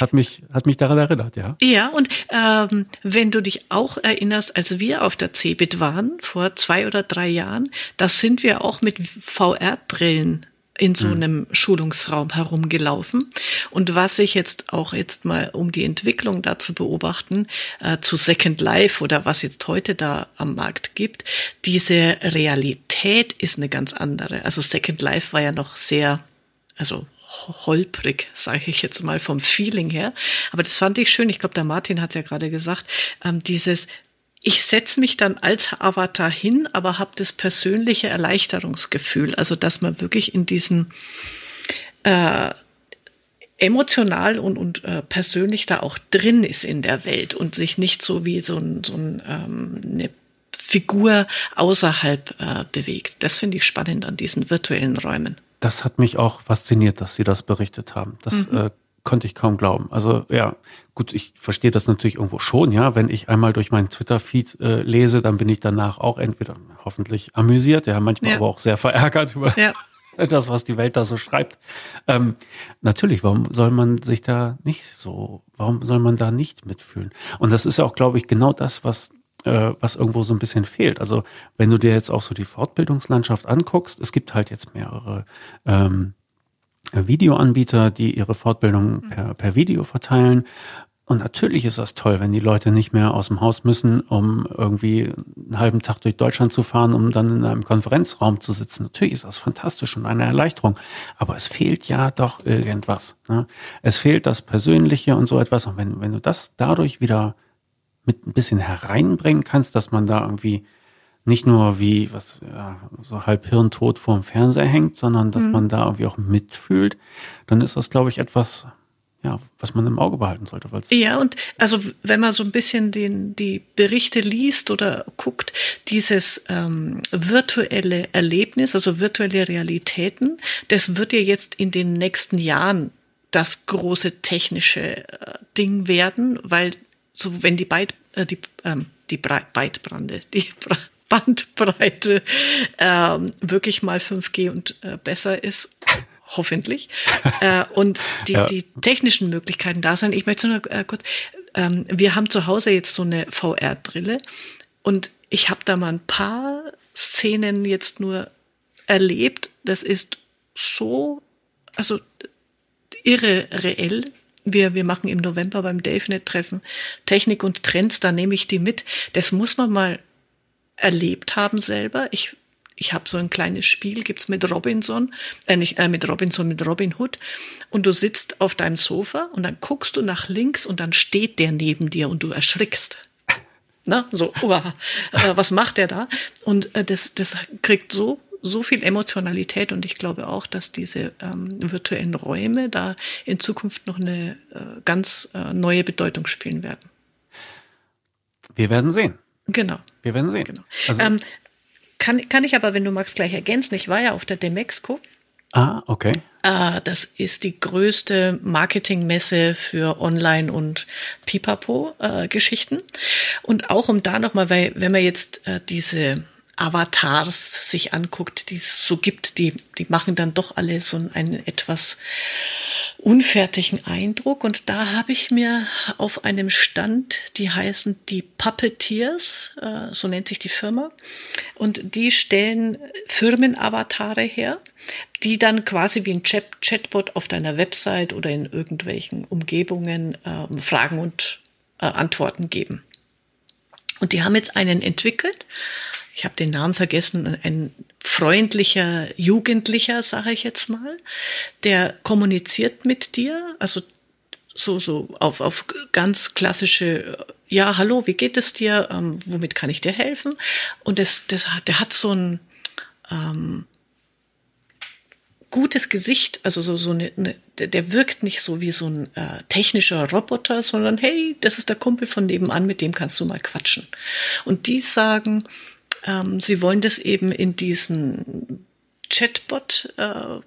Speaker 1: hat mich, hat mich daran erinnert, ja.
Speaker 3: Ja, und ähm, wenn du dich auch erinnerst, als wir auf der CeBIT waren, vor zwei oder drei Jahren, da sind wir auch mit VR-Brillen in so mhm. einem Schulungsraum herumgelaufen. Und was ich jetzt auch jetzt mal, um die Entwicklung da zu beobachten, äh, zu Second Life oder was jetzt heute da am Markt gibt, diese Realität ist eine ganz andere. Also Second Life war ja noch sehr, also holprig, sage ich jetzt mal vom Feeling her. Aber das fand ich schön. Ich glaube, der Martin hat ja gerade gesagt, ähm, dieses ich setze mich dann als Avatar hin, aber habe das persönliche Erleichterungsgefühl. Also dass man wirklich in diesen äh, emotional und, und äh, persönlich da auch drin ist in der Welt und sich nicht so wie so, ein, so ein, ähm, eine Figur außerhalb äh, bewegt. Das finde ich spannend an diesen virtuellen Räumen
Speaker 1: das hat mich auch fasziniert, dass Sie das berichtet haben. Das mhm. äh, konnte ich kaum glauben. Also ja, gut, ich verstehe das natürlich irgendwo schon, ja. Wenn ich einmal durch meinen Twitter-Feed äh, lese, dann bin ich danach auch entweder hoffentlich amüsiert, ja, manchmal ja. aber auch sehr verärgert über ja. [LAUGHS] das, was die Welt da so schreibt. Ähm, natürlich, warum soll man sich da nicht so, warum soll man da nicht mitfühlen? Und das ist ja auch, glaube ich, genau das, was äh, was irgendwo so ein bisschen fehlt. Also wenn du dir jetzt auch so die Fortbildungslandschaft anguckst, es gibt halt jetzt mehrere ähm, Videoanbieter, die ihre Fortbildung mhm. per, per Video verteilen. Und natürlich ist das toll, wenn die Leute nicht mehr aus dem Haus müssen, um irgendwie einen halben Tag durch Deutschland zu fahren, um dann in einem Konferenzraum zu sitzen. Natürlich ist das fantastisch und eine Erleichterung. Aber es fehlt ja doch irgendwas. Ne? Es fehlt das Persönliche und so etwas. Und wenn, wenn du das dadurch wieder mit ein bisschen hereinbringen kannst, dass man da irgendwie nicht nur wie was ja, so halb hirntot vorm Fernseher hängt, sondern dass mhm. man da irgendwie auch mitfühlt, dann ist das, glaube ich, etwas, ja, was man im Auge behalten sollte.
Speaker 3: Ja, und also wenn man so ein bisschen den, die Berichte liest oder guckt, dieses ähm, virtuelle Erlebnis, also virtuelle Realitäten, das wird ja jetzt in den nächsten Jahren das große technische äh, Ding werden, weil so wenn die, Byte, äh, die, ähm, die Bytebrande, die Bandbreite ähm, wirklich mal 5G und äh, besser ist, hoffentlich, äh, und die, ja. die technischen Möglichkeiten da sind. Ich möchte nur äh, kurz, ähm, wir haben zu Hause jetzt so eine VR-Brille und ich habe da mal ein paar Szenen jetzt nur erlebt. Das ist so, also irre reell, wir, wir machen im November beim DaveNet-Treffen Technik und Trends, da nehme ich die mit. Das muss man mal erlebt haben selber. Ich, ich habe so ein kleines Spiel, gibt's mit Robinson, äh, nicht äh, mit Robinson, mit Robin Hood. Und du sitzt auf deinem Sofa und dann guckst du nach links und dann steht der neben dir und du erschrickst. Na, so, uh, äh, was macht der da? Und äh, das, das kriegt so so viel Emotionalität und ich glaube auch, dass diese ähm, virtuellen Räume da in Zukunft noch eine äh, ganz äh, neue Bedeutung spielen werden.
Speaker 1: Wir werden sehen.
Speaker 3: Genau.
Speaker 1: Wir werden sehen.
Speaker 3: Genau. Also ähm, kann, kann ich aber, wenn du magst, gleich ergänzen. Ich war ja auf der Demexco.
Speaker 1: Ah, okay.
Speaker 3: Äh, das ist die größte Marketingmesse für Online- und Pipapo-Geschichten. Äh, und auch um da nochmal, weil wenn man jetzt äh, diese Avatars sich anguckt, die es so gibt, die, die machen dann doch alle so einen etwas unfertigen Eindruck. Und da habe ich mir auf einem Stand, die heißen die Puppeteers, äh, so nennt sich die Firma, und die stellen Firmenavatare her, die dann quasi wie ein Chat Chatbot auf deiner Website oder in irgendwelchen Umgebungen äh, Fragen und äh, Antworten geben. Und die haben jetzt einen entwickelt, ich habe den Namen vergessen, ein freundlicher Jugendlicher, sage ich jetzt mal, der kommuniziert mit dir, also so so auf auf ganz klassische ja hallo wie geht es dir ähm, womit kann ich dir helfen und das das der hat so ein ähm, gutes Gesicht, also so, so eine, eine der wirkt nicht so wie so ein äh, technischer Roboter, sondern hey, das ist der Kumpel von nebenan, mit dem kannst du mal quatschen. Und die sagen, ähm, sie wollen das eben in diesen Chatbot äh,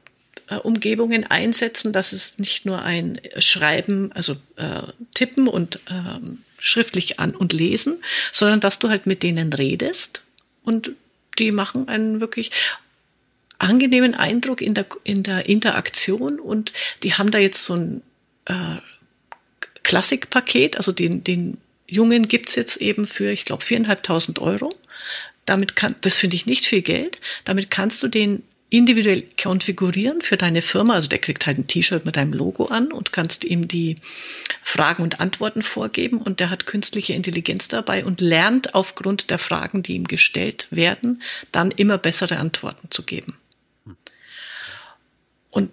Speaker 3: äh, Umgebungen einsetzen, dass es nicht nur ein Schreiben, also äh, Tippen und ähm, schriftlich an und lesen, sondern dass du halt mit denen redest und die machen einen wirklich angenehmen Eindruck in der, in der Interaktion und die haben da jetzt so ein äh, Klassikpaket, also den, den Jungen gibt's jetzt eben für, ich glaube, viereinhalbtausend Euro. Damit kann, das finde ich nicht viel Geld. Damit kannst du den individuell konfigurieren für deine Firma. Also der kriegt halt ein T-Shirt mit deinem Logo an und kannst ihm die Fragen und Antworten vorgeben und der hat künstliche Intelligenz dabei und lernt aufgrund der Fragen, die ihm gestellt werden, dann immer bessere Antworten zu geben. Und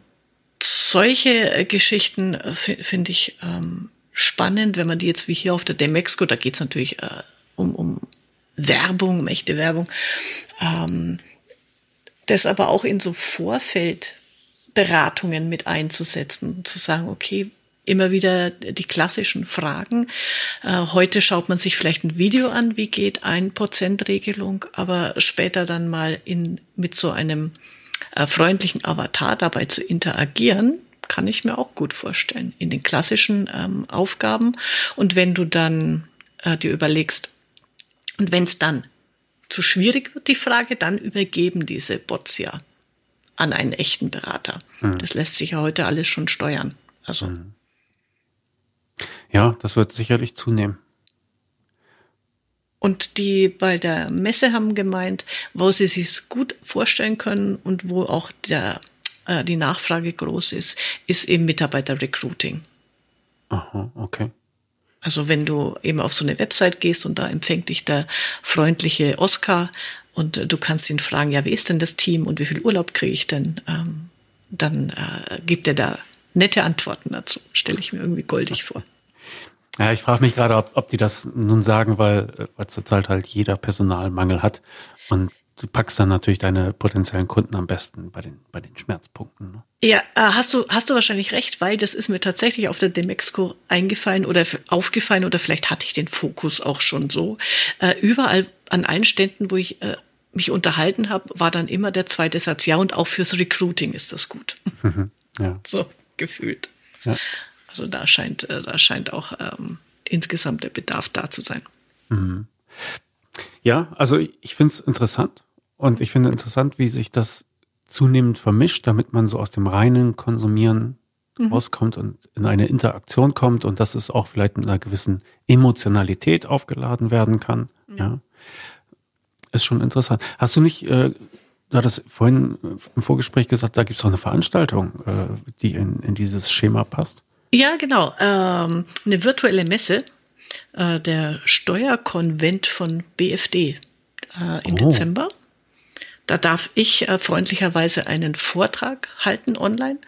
Speaker 3: solche äh, Geschichten äh, finde ich ähm, spannend, wenn man die jetzt wie hier auf der Demexco, da geht's natürlich äh, um, um Werbung, echte Werbung, ähm, das aber auch in so Vorfeldberatungen mit einzusetzen, zu sagen, okay, immer wieder die klassischen Fragen. Äh, heute schaut man sich vielleicht ein Video an, wie geht ein Prozentregelung, aber später dann mal in, mit so einem äh, freundlichen Avatar dabei zu interagieren, kann ich mir auch gut vorstellen, in den klassischen ähm, Aufgaben. Und wenn du dann äh, dir überlegst, und wenn es dann zu schwierig wird, die Frage, dann übergeben diese Bots ja an einen echten Berater. Mhm. Das lässt sich ja heute alles schon steuern. Also. Mhm.
Speaker 1: Ja, das wird sicherlich zunehmen.
Speaker 3: Und die bei der Messe haben gemeint, wo sie sich gut vorstellen können und wo auch der äh, die Nachfrage groß ist, ist eben Mitarbeiter-Recruiting.
Speaker 1: Aha, okay.
Speaker 3: Also wenn du eben auf so eine Website gehst und da empfängt dich der freundliche Oscar und du kannst ihn fragen, ja, wie ist denn das Team und wie viel Urlaub kriege ich denn? Ähm, dann äh, gibt er da nette Antworten dazu. Stelle ich mir irgendwie goldig vor.
Speaker 1: Ja, ich frage mich gerade, ob, ob die das nun sagen, weil, äh, weil zurzeit halt jeder Personalmangel hat. Und du packst dann natürlich deine potenziellen Kunden am besten bei den, bei den Schmerzpunkten. Ne?
Speaker 3: Ja, äh, hast du, hast du wahrscheinlich recht, weil das ist mir tatsächlich auf der Demexco eingefallen oder aufgefallen oder vielleicht hatte ich den Fokus auch schon so. Äh, überall an allen Ständen, wo ich äh, mich unterhalten habe, war dann immer der zweite Satz, ja, und auch fürs Recruiting ist das gut. ja. [LAUGHS] So gefühlt. Ja. Also da scheint, äh, da scheint auch ähm, insgesamt der Bedarf da zu sein.
Speaker 1: Mhm. Ja, also ich finde es interessant und ich finde interessant, wie sich das zunehmend vermischt, damit man so aus dem reinen Konsumieren mhm. rauskommt und in eine Interaktion kommt und dass es auch vielleicht mit einer gewissen Emotionalität aufgeladen werden kann. Ja. ja. Ist schon interessant. Hast du nicht, äh, du hattest vorhin im Vorgespräch gesagt, da gibt es auch eine Veranstaltung, äh, die in, in dieses Schema passt?
Speaker 3: Ja, genau. Ähm, eine virtuelle Messe, äh, der Steuerkonvent von BFD äh, im oh. Dezember. Da darf ich äh, freundlicherweise einen Vortrag halten online.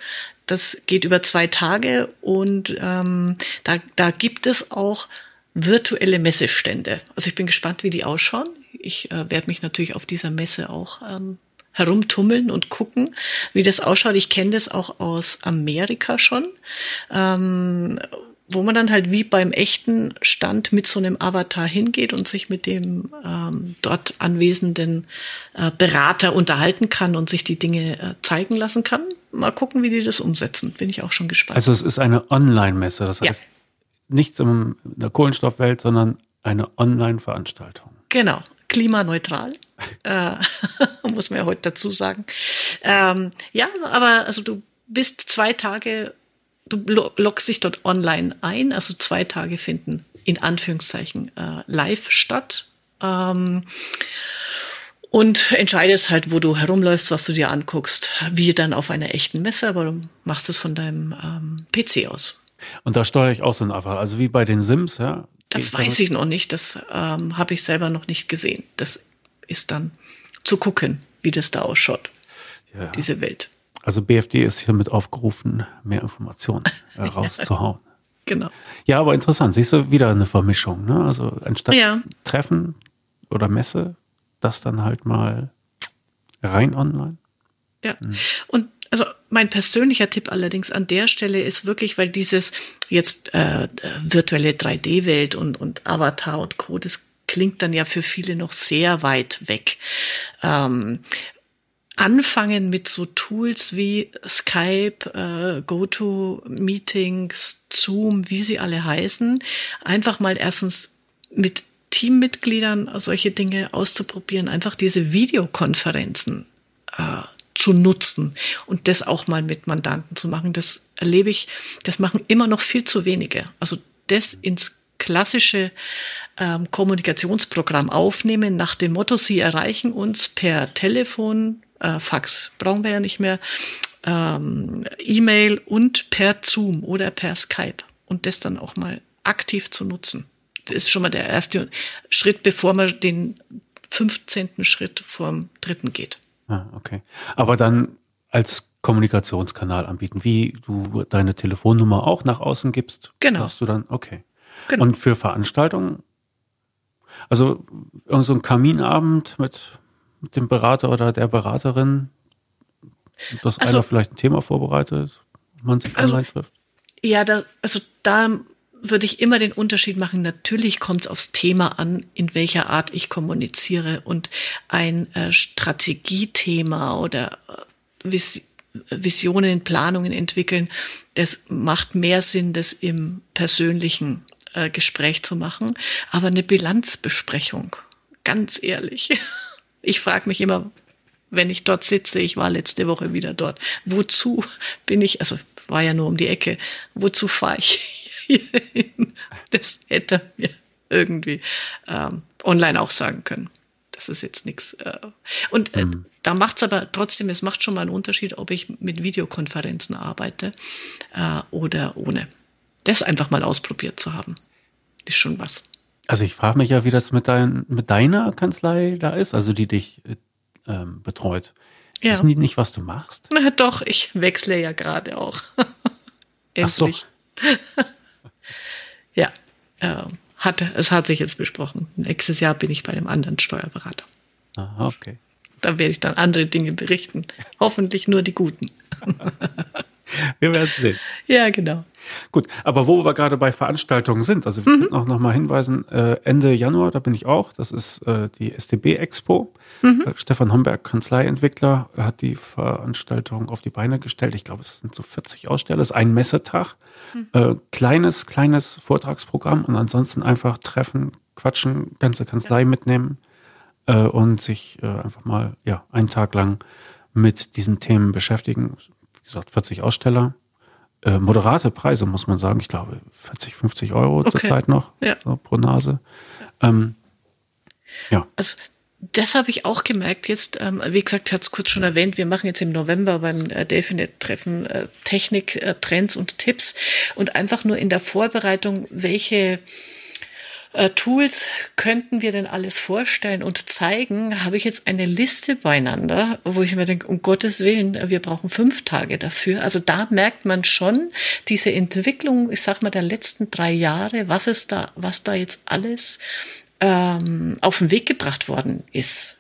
Speaker 3: Das geht über zwei Tage und ähm, da, da gibt es auch virtuelle Messestände. Also ich bin gespannt, wie die ausschauen. Ich äh, werde mich natürlich auf dieser Messe auch ähm, herumtummeln und gucken, wie das ausschaut. Ich kenne das auch aus Amerika schon. Ähm, wo man dann halt wie beim echten Stand mit so einem Avatar hingeht und sich mit dem ähm, dort anwesenden äh, Berater unterhalten kann und sich die Dinge äh, zeigen lassen kann. Mal gucken, wie die das umsetzen. Bin ich auch schon gespannt.
Speaker 1: Also es ist eine Online-Messe, das heißt ja. nichts in der Kohlenstoffwelt, sondern eine Online-Veranstaltung.
Speaker 3: Genau, klimaneutral. [LAUGHS] äh, [LAUGHS] muss man ja heute dazu sagen. Ähm, ja, aber also du bist zwei Tage du loggst dich dort online ein, also zwei Tage finden in Anführungszeichen äh, live statt. Ähm, und entscheidest halt, wo du herumläufst, was du dir anguckst, wie dann auf einer echten Messe, aber du machst es von deinem ähm, PC aus.
Speaker 1: Und da steuere ich auch so ein Avatar, also wie bei den Sims, ja?
Speaker 3: Das weiß damit? ich noch nicht, das ähm, habe ich selber noch nicht gesehen. Das ist dann zu gucken, wie das da ausschaut, ja. diese Welt.
Speaker 1: Also BFD ist hiermit aufgerufen, mehr Informationen äh, [LAUGHS] rauszuhauen.
Speaker 3: genau.
Speaker 1: Ja, aber interessant. Siehst du, wieder eine Vermischung. Ne? Also anstatt ja. Treffen oder Messe, das dann halt mal rein online.
Speaker 3: Ja. Mhm. Und also mein persönlicher Tipp allerdings an der Stelle ist wirklich, weil dieses jetzt äh, virtuelle 3D-Welt und, und Avatar und Co., das klingt dann ja für viele noch sehr weit weg. Ähm, anfangen mit so Tools wie Skype, äh, GoToMeetings, Zoom, wie sie alle heißen, einfach mal erstens mit Teammitgliedern solche Dinge auszuprobieren, einfach diese Videokonferenzen äh, zu nutzen und das auch mal mit Mandanten zu machen. Das erlebe ich, das machen immer noch viel zu wenige. Also das ins klassische ähm, Kommunikationsprogramm aufnehmen nach dem Motto, Sie erreichen uns per Telefon, äh, Fax brauchen wir ja nicht mehr, ähm, E-Mail und per Zoom oder per Skype und das dann auch mal aktiv zu nutzen. Das ist schon mal der erste Schritt, bevor man den 15. Schritt vorm dritten geht.
Speaker 1: Ah, okay. Aber dann als Kommunikationskanal anbieten, wie du deine Telefonnummer auch nach außen gibst.
Speaker 3: Genau.
Speaker 1: Hast du dann, okay.
Speaker 3: Genau.
Speaker 1: Und für Veranstaltungen, also irgend so ein Kaminabend mit, mit dem Berater oder der Beraterin, dass
Speaker 3: Also-
Speaker 1: einer vielleicht ein Thema vorbereitet, man sich
Speaker 3: Also-
Speaker 1: online trifft.
Speaker 3: Ja, da, also da würde ich immer den Unterschied machen. Natürlich kommt es aufs Thema an, in welcher Art ich kommuniziere. Und ein äh, Strategiethema oder äh, Vis Visionen, Planungen entwickeln, das macht mehr Sinn, das im persönlichen äh, Gespräch zu machen. Aber eine Bilanzbesprechung, ganz ehrlich. [LAUGHS] Ich frage mich immer, wenn ich dort sitze, ich war letzte Woche wieder dort, wozu bin ich, also war ja nur um die Ecke, wozu fahre ich [LAUGHS] hier hin? Das hätte mir irgendwie ähm, online auch sagen können. Das ist jetzt nichts. Äh, und äh, da macht es aber trotzdem, es macht schon mal einen Unterschied, ob ich mit Videokonferenzen arbeite äh, oder ohne. Das einfach mal ausprobiert zu haben, ist schon was.
Speaker 1: Also ich frage mich ja, wie das mit, dein, mit deiner Kanzlei da ist, also die dich äh, ähm, betreut.
Speaker 3: Ja.
Speaker 1: Wissen die nicht, was du machst?
Speaker 3: Na doch, ich wechsle ja gerade auch. [LAUGHS]
Speaker 1: Ach so.
Speaker 3: Endlich. [LAUGHS] ja, äh, hat, es hat sich jetzt besprochen. Nächstes Jahr bin ich bei einem anderen Steuerberater.
Speaker 1: Aha, okay.
Speaker 3: Da werde ich dann andere Dinge berichten. Hoffentlich nur die guten. [LAUGHS] [LAUGHS]
Speaker 1: Wir werden sehen.
Speaker 3: Ja, genau.
Speaker 1: Gut, aber wo wir gerade bei Veranstaltungen sind, also wir könnten auch noch mal hinweisen, äh, Ende Januar, da bin ich auch, das ist äh, die STB Expo. Äh, Stefan Homberg, Kanzleientwickler, hat die Veranstaltung auf die Beine gestellt. Ich glaube, es sind so 40 Aussteller, es ist ein Messetag. Äh, kleines, kleines Vortragsprogramm und ansonsten einfach treffen, quatschen, ganze Kanzlei mitnehmen äh, und sich einfach mal ja, einen Tag lang mit diesen Themen beschäftigen. Wie gesagt, 40 Aussteller. Äh, moderate Preise, muss man sagen. Ich glaube, 40, 50 Euro
Speaker 3: Okay.
Speaker 1: zurzeit noch
Speaker 3: Ja.
Speaker 1: so pro Nase. Ähm, ja,
Speaker 3: Also das habe ich auch gemerkt jetzt. Ähm, wie gesagt, hat es kurz schon erwähnt, wir machen jetzt im November beim äh, Delfinet-Treffen äh, Technik, äh, Trends und Tipps und einfach nur in der Vorbereitung, welche äh, Tools könnten wir denn alles vorstellen und zeigen, habe ich jetzt eine Liste beieinander, wo ich mir denke, um Gottes Willen, wir brauchen fünf Tage dafür. Also da merkt man schon diese Entwicklung, ich sag mal, der letzten drei Jahre, was es da, was da jetzt alles ähm, auf den Weg gebracht worden ist.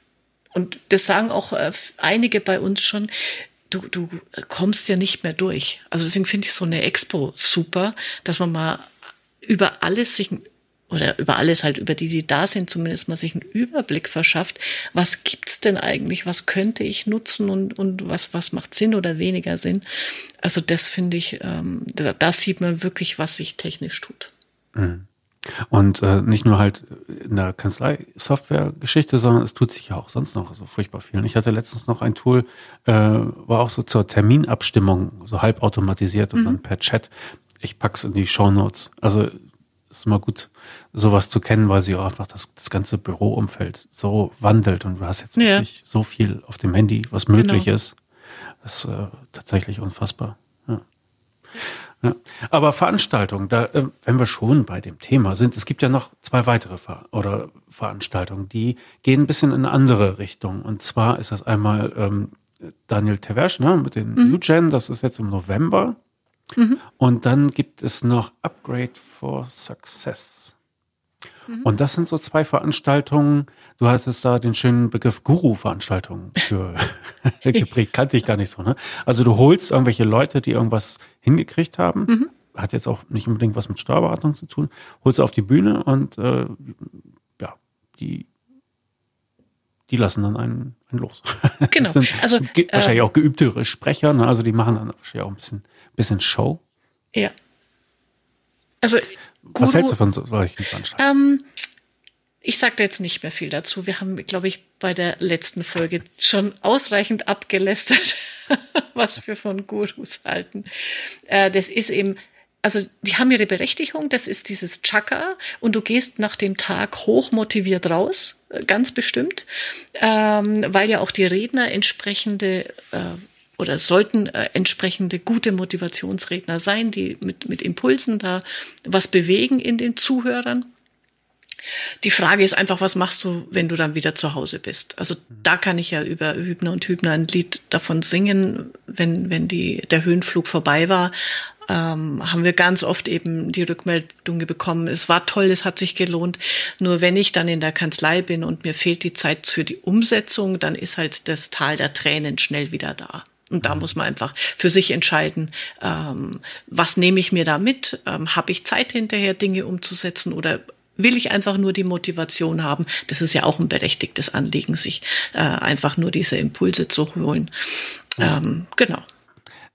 Speaker 3: Und das sagen auch äh, einige bei uns schon, du, du kommst ja nicht mehr durch. Also deswegen finde ich so eine Expo super, dass man mal über alles sich oder über alles halt, über die, die da sind, zumindest mal sich einen Überblick verschafft. Was gibt's denn eigentlich? Was könnte ich nutzen und, und was, was macht Sinn oder weniger Sinn? Also das finde ich, ähm, da, da sieht man wirklich, was sich technisch tut.
Speaker 1: Und äh, nicht nur halt in der Kanzlei-Software-Geschichte, sondern es tut sich ja auch sonst noch so furchtbar viel. Und Ich hatte letztens noch ein Tool, äh, war auch so zur Terminabstimmung, so halb automatisiert und dann per Chat. Ich pack's in die Shownotes. Also ist immer gut, sowas zu kennen, weil sie auch einfach das, das ganze Büroumfeld so wandelt und du hast jetzt
Speaker 3: Ja.
Speaker 1: wirklich so viel auf dem Handy, was möglich
Speaker 3: Genau.
Speaker 1: ist. Das ist äh, tatsächlich unfassbar. Ja. Ja. Aber Veranstaltungen, da, äh, wenn wir schon bei dem Thema sind, es gibt ja noch zwei weitere Ver oder Veranstaltungen, die gehen ein bisschen in eine andere Richtung. Und zwar ist das einmal ähm, Daniel Teversch ne, mit den
Speaker 3: Mhm.
Speaker 1: UGen, das ist jetzt im November. Und dann gibt es noch Upgrade for Success.
Speaker 3: Mhm.
Speaker 1: Und das sind so zwei Veranstaltungen. Du hattest da den schönen Begriff Guru-Veranstaltungen [LAUGHS] [LAUGHS] geprägt, kannte ich gar nicht so. Ne? Also du holst irgendwelche Leute, die irgendwas hingekriegt haben,
Speaker 3: Mhm.
Speaker 1: hat jetzt auch nicht unbedingt was mit Steuerberatung zu tun, holst sie auf die Bühne und äh, ja, die die lassen dann einen, einen los. [LAUGHS]
Speaker 3: Genau.
Speaker 1: sind
Speaker 3: Also,
Speaker 1: ge- wahrscheinlich
Speaker 3: äh,
Speaker 1: auch geübtere Sprecher, ne? also die machen dann wahrscheinlich auch ein bisschen, bisschen Show.
Speaker 3: Ja. Also
Speaker 1: Was
Speaker 3: Guru-
Speaker 1: hältst du von so, solchen Veranstaltungen?
Speaker 3: Ähm, ich sage jetzt nicht mehr viel dazu. Wir haben, glaube ich, bei der letzten Folge schon ausreichend abgelästert, [LAUGHS] was wir von Gurus halten. Äh, das ist eben, also die haben ihre Berechtigung, das ist dieses Chakra und du gehst nach dem Tag hoch motiviert raus, äh, ganz bestimmt, ähm, weil ja auch die Redner entsprechende äh, oder sollten äh, entsprechende gute Motivationsredner sein, die mit, mit Impulsen da was bewegen in den Zuhörern. Die Frage ist einfach, was machst du, wenn du dann wieder zu Hause bist? Also da kann ich ja über Hübner und Hübner ein Lied davon singen, wenn, wenn die, der Höhenflug vorbei war. Ähm, haben wir ganz oft eben die Rückmeldung bekommen, es war toll, es hat sich gelohnt. Nur wenn ich dann in der Kanzlei bin und mir fehlt die Zeit für die Umsetzung, dann ist halt das Tal der Tränen schnell wieder da. Und da muss man einfach für sich entscheiden, ähm, was nehme ich mir da mit? Ähm, Habe ich Zeit hinterher, Dinge umzusetzen oder will ich einfach nur die Motivation haben. Das ist ja auch ein berechtigtes Anliegen, sich äh, einfach nur diese Impulse zu holen. Ähm, genau.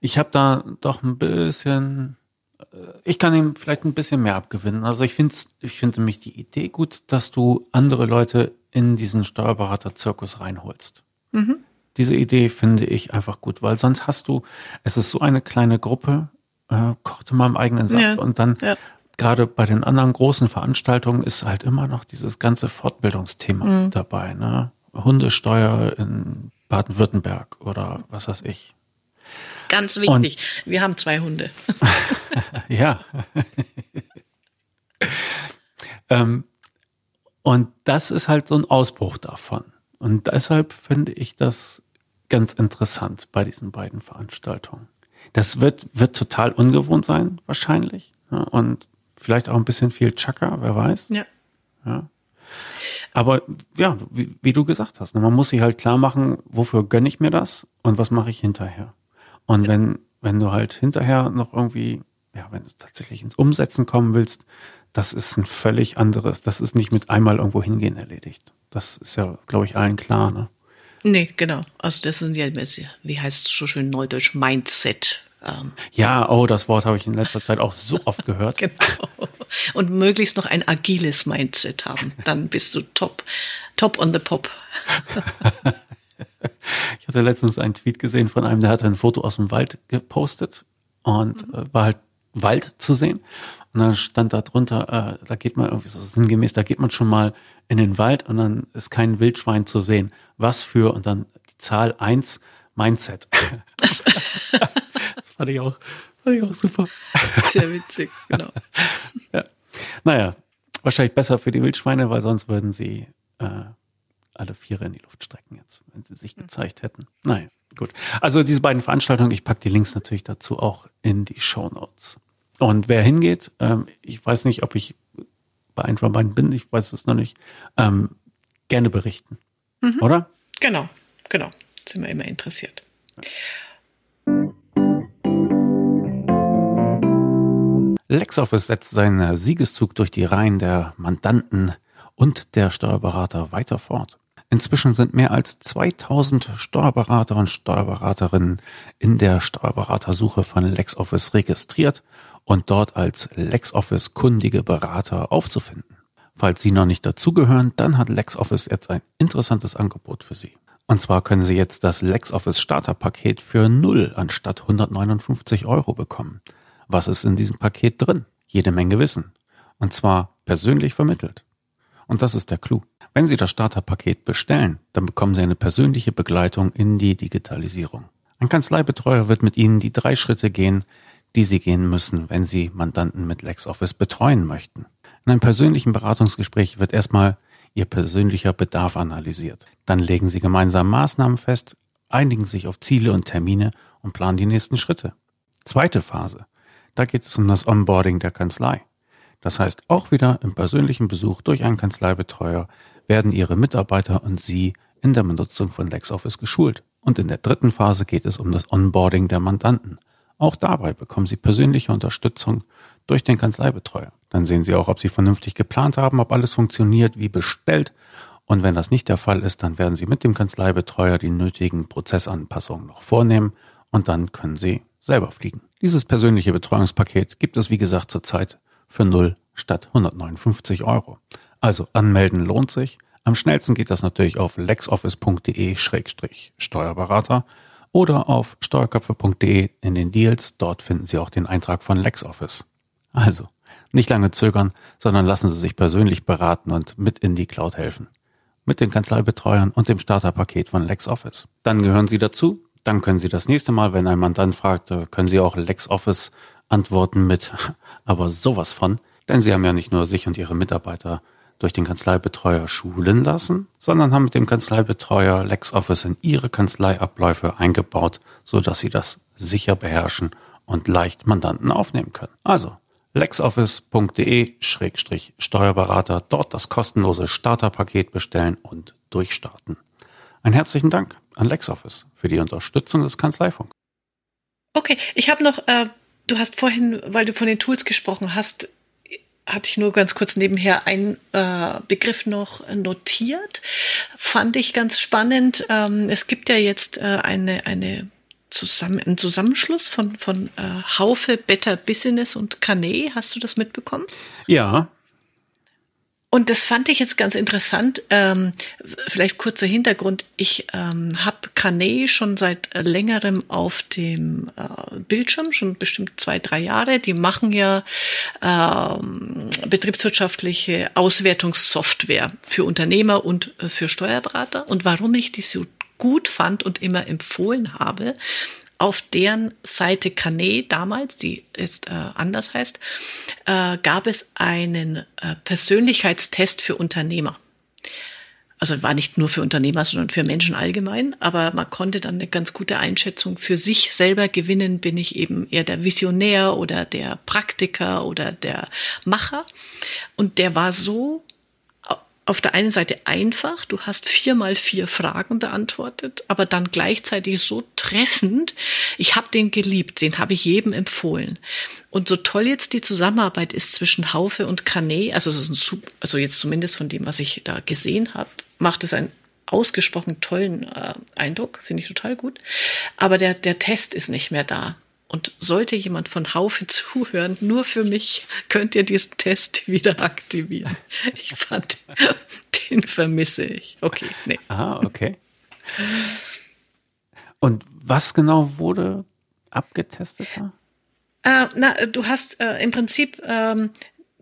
Speaker 1: Ich habe da doch ein bisschen, äh, ich kann ihm vielleicht ein bisschen mehr abgewinnen. Also ich finde ich finde nämlich die Idee gut, dass du andere Leute in diesen Steuerberater-Zirkus reinholst. Mhm. Diese Idee finde ich einfach gut, weil sonst hast du, es ist so eine kleine Gruppe, äh, kochte mal im eigenen Saft ja. und dann ja gerade bei den anderen großen Veranstaltungen ist halt immer noch dieses ganze Fortbildungsthema mhm. dabei. Ne? Hundesteuer in Baden-Württemberg oder was weiß ich.
Speaker 3: Ganz wichtig. Und, Wir haben zwei Hunde. [LAUGHS]
Speaker 1: ja. ähm, und das ist halt so ein Ausbruch davon. Und deshalb finde ich das ganz interessant bei diesen beiden Veranstaltungen. Das wird, wird total ungewohnt sein, wahrscheinlich. Ne? Und vielleicht auch ein bisschen viel Chaka, wer weiß. Ja. ja. Aber ja, wie, wie du gesagt hast, ne, man muss sich halt klar machen, wofür gönne ich mir das und was mache ich hinterher. Und ja. wenn, wenn du halt hinterher noch irgendwie, ja, wenn du tatsächlich ins Umsetzen kommen willst, das ist ein völlig anderes, das ist nicht mit einmal irgendwo hingehen erledigt. Das ist ja, glaube ich, allen klar, ne?
Speaker 3: Nee, genau. Also das sind ja, wie heißt es so schön neudeutsch, Mindset.
Speaker 1: Ähm, ja, oh, das Wort habe ich in letzter Zeit auch so oft gehört. [LAUGHS] genau.
Speaker 3: Und möglichst noch ein agiles Mindset haben. Dann bist du top, top on the pop. [LAUGHS] [LAUGHS]
Speaker 1: ich hatte letztens einen Tweet gesehen von einem, der hatte ein Foto aus dem Wald gepostet und mhm. war halt Wald zu sehen. Und dann stand da drunter, äh, da geht man irgendwie so sinngemäß, da geht man schon mal in den Wald und dann ist kein Wildschwein zu sehen. Was für, und dann die Zahl eins Mindset. [LAUGHS] das fand ich auch, fand ich auch super.
Speaker 3: Sehr witzig, genau. [LAUGHS]
Speaker 1: Ja. Naja, wahrscheinlich besser für die Wildschweine, weil sonst würden sie äh, alle Viere in die Luft strecken jetzt, wenn sie sich gezeigt hätten. Naja, gut. Also diese beiden Veranstaltungen, ich packe die Links natürlich dazu auch in die Show Notes. Und wer hingeht, ähm, ich weiß nicht, ob ich bei einem von beiden bin, ich weiß es noch nicht, ähm, gerne berichten. Mhm. Oder?
Speaker 3: Genau, genau. Sind wir immer interessiert.
Speaker 1: LexOffice setzt seinen Siegeszug durch die Reihen der Mandanten und der Steuerberater weiter fort. Inzwischen sind mehr als 2000 Steuerberater und Steuerberaterinnen in der Steuerberatersuche von LexOffice registriert und dort als LexOffice kundige Berater aufzufinden. Falls Sie noch nicht dazugehören, dann hat LexOffice jetzt ein interessantes Angebot für Sie. Und zwar können Sie jetzt das LexOffice Starterpaket für 0 anstatt 159 Euro bekommen. Was ist in diesem Paket drin? Jede Menge Wissen. Und zwar persönlich vermittelt. Und das ist der Clou. Wenn Sie das Starterpaket bestellen, dann bekommen Sie eine persönliche Begleitung in die Digitalisierung. Ein Kanzleibetreuer wird mit Ihnen die drei Schritte gehen, die Sie gehen müssen, wenn Sie Mandanten mit LexOffice betreuen möchten. In einem persönlichen Beratungsgespräch wird erstmal Ihr persönlicher Bedarf analysiert. Dann legen Sie gemeinsam Maßnahmen fest, einigen sich auf Ziele und Termine und planen die nächsten Schritte. Zweite Phase. Da geht es um das Onboarding der Kanzlei. Das heißt, auch wieder im persönlichen Besuch durch einen Kanzleibetreuer werden Ihre Mitarbeiter und Sie in der Benutzung von LexOffice geschult. Und in der dritten Phase geht es um das Onboarding der Mandanten. Auch dabei bekommen Sie persönliche Unterstützung durch den Kanzleibetreuer. Dann sehen Sie auch, ob Sie vernünftig geplant haben, ob alles funktioniert wie bestellt. Und wenn das nicht der Fall ist, dann werden Sie mit dem Kanzleibetreuer die nötigen Prozessanpassungen noch vornehmen und dann können Sie selber fliegen. Dieses persönliche Betreuungspaket gibt es, wie gesagt, zurzeit für 0 statt 159 Euro. Also anmelden lohnt sich. Am schnellsten geht das natürlich auf lexoffice.de-steuerberater oder auf steuerköpfe.de in den Deals. Dort finden Sie auch den Eintrag von LexOffice. Also, nicht lange zögern, sondern lassen Sie sich persönlich beraten und mit in die Cloud helfen. Mit den Kanzleibetreuern und dem Starterpaket von LexOffice. Dann gehören Sie dazu. Dann können Sie das nächste Mal, wenn ein Mandant fragt, äh, können Sie auch LexOffice antworten mit, [LAUGHS] aber sowas von. Denn Sie haben ja nicht nur sich und Ihre Mitarbeiter durch den Kanzleibetreuer schulen lassen, sondern haben mit dem Kanzleibetreuer LexOffice in Ihre Kanzleiabläufe eingebaut, so dass Sie das sicher beherrschen und leicht Mandanten aufnehmen können. Also lexoffice.de-steuerberater, dort das kostenlose Starterpaket bestellen und durchstarten. Ein herzlichen Dank an LexOffice für die Unterstützung des Kanzleifunk.
Speaker 3: Okay, ich habe noch, äh, du hast vorhin, weil du von den Tools gesprochen hast, hatte ich nur ganz kurz nebenher einen äh, Begriff noch notiert. Fand ich ganz spannend. Ähm, es gibt ja jetzt äh, eine, eine zusammen, einen Zusammenschluss von, von äh, Haufe, Better Business und Canet. Hast du das mitbekommen?
Speaker 1: Ja,
Speaker 3: und das fand ich jetzt ganz interessant. Ähm, vielleicht kurzer Hintergrund. Ich ähm, habe Canet schon seit längerem auf dem äh, Bildschirm, schon bestimmt zwei, drei Jahre. Die machen ja ähm, betriebswirtschaftliche Auswertungssoftware für Unternehmer und äh, für Steuerberater. Und warum ich die so gut fand und immer empfohlen habe, auf deren Seite Canet damals, die jetzt äh, anders heißt, äh, gab es einen äh, Persönlichkeitstest für Unternehmer. Also war nicht nur für Unternehmer, sondern für Menschen allgemein, aber man konnte dann eine ganz gute Einschätzung für sich selber gewinnen. Bin ich eben eher der Visionär oder der Praktiker oder der Macher? Und der war so auf der einen Seite einfach, du hast viermal vier Fragen beantwortet, aber dann gleichzeitig so treffend. Ich habe den geliebt, den habe ich jedem empfohlen. Und so toll jetzt die Zusammenarbeit ist zwischen Haufe und Canet, also, also jetzt zumindest von dem, was ich da gesehen habe, macht es einen ausgesprochen tollen äh, Eindruck, finde ich total gut. Aber der, der Test ist nicht mehr da. Und sollte jemand von Haufe [LAUGHS] zuhören, nur für mich könnt ihr diesen Test wieder aktivieren. Ich fand, den vermisse ich. Okay, nee.
Speaker 1: Ah, okay. Und was genau wurde abgetestet da?
Speaker 3: Äh, na, du hast äh, im Prinzip ähm,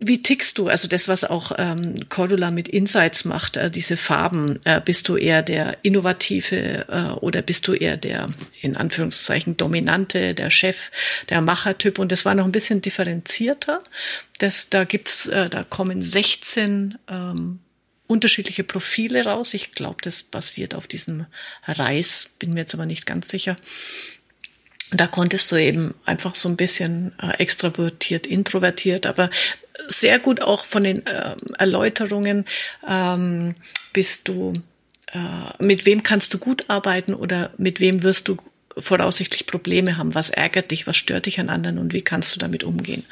Speaker 3: wie tickst du? Also das, was auch ähm, Cordula mit Insights macht, äh, diese Farben. Äh, bist du eher der innovative äh, oder bist du eher der in Anführungszeichen dominante, der Chef, der Machertyp? Und das war noch ein bisschen differenzierter. Das, da gibt's, äh, da kommen 16 ähm, unterschiedliche Profile raus. Ich glaube, das basiert auf diesem Reis, bin mir jetzt aber nicht ganz sicher. Da konntest du eben einfach so ein bisschen äh, extravertiert, introvertiert, aber sehr gut auch von den äh, Erläuterungen. Ähm, bist du, äh, mit wem kannst du gut arbeiten oder mit wem wirst du voraussichtlich Probleme haben? Was ärgert dich? Was stört dich an anderen und wie kannst du damit umgehen?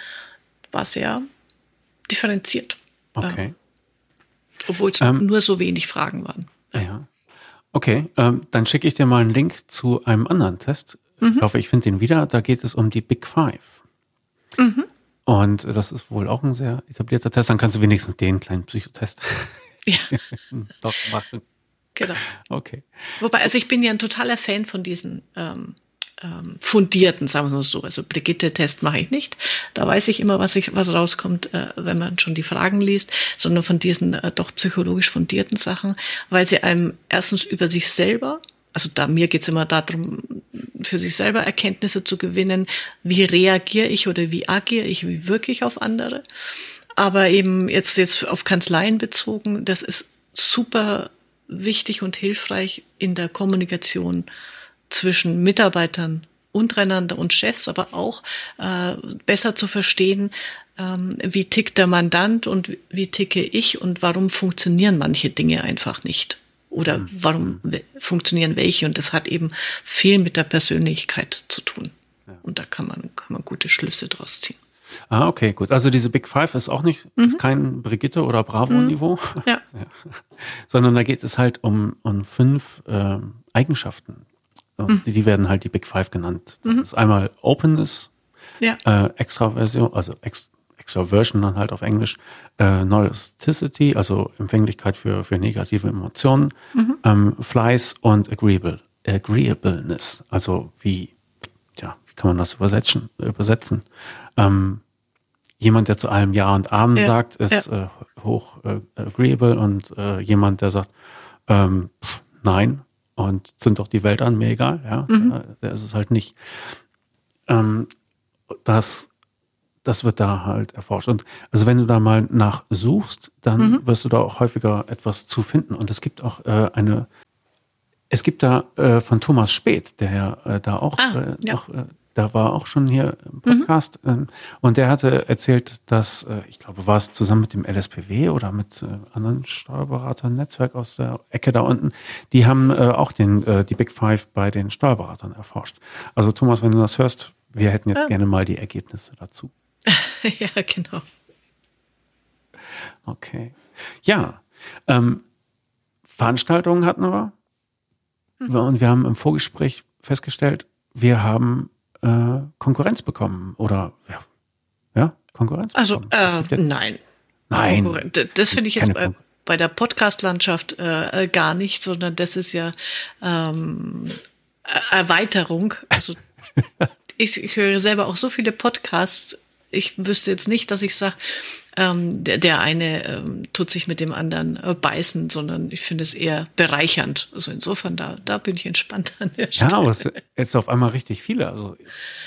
Speaker 3: War sehr differenziert.
Speaker 1: Okay. Äh,
Speaker 3: obwohl es ähm, nur so wenig Fragen waren.
Speaker 1: Ja. Okay, ähm, dann schicke ich dir mal einen Link zu einem anderen Test. Mhm. Ich hoffe, ich finde den wieder. Da geht es um die Big Five. Mhm. Und das ist wohl auch ein sehr etablierter Test. Dann kannst du wenigstens den kleinen Psychotest [LAUGHS]
Speaker 3: ja. [LAUGHS]
Speaker 1: doch machen.
Speaker 3: Genau.
Speaker 1: Okay.
Speaker 3: Wobei, also ich bin ja ein totaler Fan von diesen ähm, ähm, fundierten, sagen wir mal so. Also Brigitte-Test mache ich nicht. Da weiß ich immer, was, ich, was rauskommt, äh, wenn man schon die Fragen liest, sondern von diesen äh, doch psychologisch fundierten Sachen, weil sie einem erstens über sich selber also da mir geht's immer darum, für sich selber Erkenntnisse zu gewinnen, wie reagiere ich oder wie agiere ich, wie wirke ich auf andere. Aber eben jetzt, jetzt auf Kanzleien bezogen, das ist super wichtig und hilfreich in der Kommunikation zwischen Mitarbeitern untereinander und Chefs, aber auch äh, besser zu verstehen, ähm, wie tickt der Mandant und wie ticke ich und warum funktionieren manche Dinge einfach nicht. Oder mhm. warum funktionieren welche? Und das hat eben viel mit der Persönlichkeit zu tun. Ja. Und da kann man, kann man gute Schlüsse draus ziehen.
Speaker 1: Ah, okay, gut. Also diese Big Five ist auch nicht, mhm. ist kein Brigitte oder Bravo-Niveau.
Speaker 3: Mhm. Ja. ja. [LAUGHS]
Speaker 1: Sondern da geht es halt um, um fünf äh, Eigenschaften. Mhm. Die, die werden halt die Big Five genannt. Das mhm. ist einmal Openness,
Speaker 3: ja.
Speaker 1: äh, Extraversion, also Ex zur Version dann halt auf Englisch, äh, Neuroticity, also Empfänglichkeit für, für negative Emotionen,
Speaker 3: Mhm.
Speaker 1: ähm, Fleiß und Agreeable, Agreeableness, also wie, ja, wie kann man das übersetzen? übersetzen? Ähm, jemand, der zu allem Ja und Amen
Speaker 3: Ja,
Speaker 1: sagt, ist äh, hoch äh, agreeable und äh, jemand, der sagt, ähm, pff, nein und zünd doch die Welt an, mir egal, ja, der, der ist es halt nicht. Ähm, das, das wird da halt erforscht. Und also wenn du da mal nach suchst, dann wirst du da auch häufiger etwas zu finden. Und es gibt auch äh, eine, es gibt da äh, von Thomas Speth, der ja äh, da auch,
Speaker 3: Ah,
Speaker 1: äh,
Speaker 3: ja.
Speaker 1: auch äh, da war auch schon hier im Podcast ähm, und der hatte erzählt, dass äh, ich glaube, war es zusammen mit dem LSPW oder mit äh, anderen Steuerberatern Netzwerk aus der Ecke da unten, die haben äh, auch den äh, die Big Five bei den Steuerberatern erforscht. Also Thomas, wenn du das hörst, wir hätten jetzt
Speaker 3: Ah.
Speaker 1: gerne mal die Ergebnisse dazu. [LAUGHS]
Speaker 3: ja, genau.
Speaker 1: Okay. Ja, ähm, Veranstaltungen hatten wir.
Speaker 3: Mhm.
Speaker 1: Und wir haben im Vorgespräch festgestellt, wir haben äh, Konkurrenz bekommen. Oder ja, ja Konkurrenz
Speaker 3: Also, äh, nein.
Speaker 1: Nein.
Speaker 3: Konkurren- Das finde ich jetzt bei, bei der Podcast-Landschaft äh, äh, gar nicht, sondern das ist ja ähm, Er- Erweiterung. Also [LAUGHS] ich, ich höre selber auch so viele Podcasts. Ich wüsste jetzt nicht, dass ich sage, ähm, der, der eine ähm, tut sich mit dem anderen äh, beißen, sondern ich finde es eher bereichernd. Also insofern, da, da bin ich entspannt an der
Speaker 1: Ja,
Speaker 3: Stelle.
Speaker 1: aber es sind jetzt auf einmal richtig viele. Also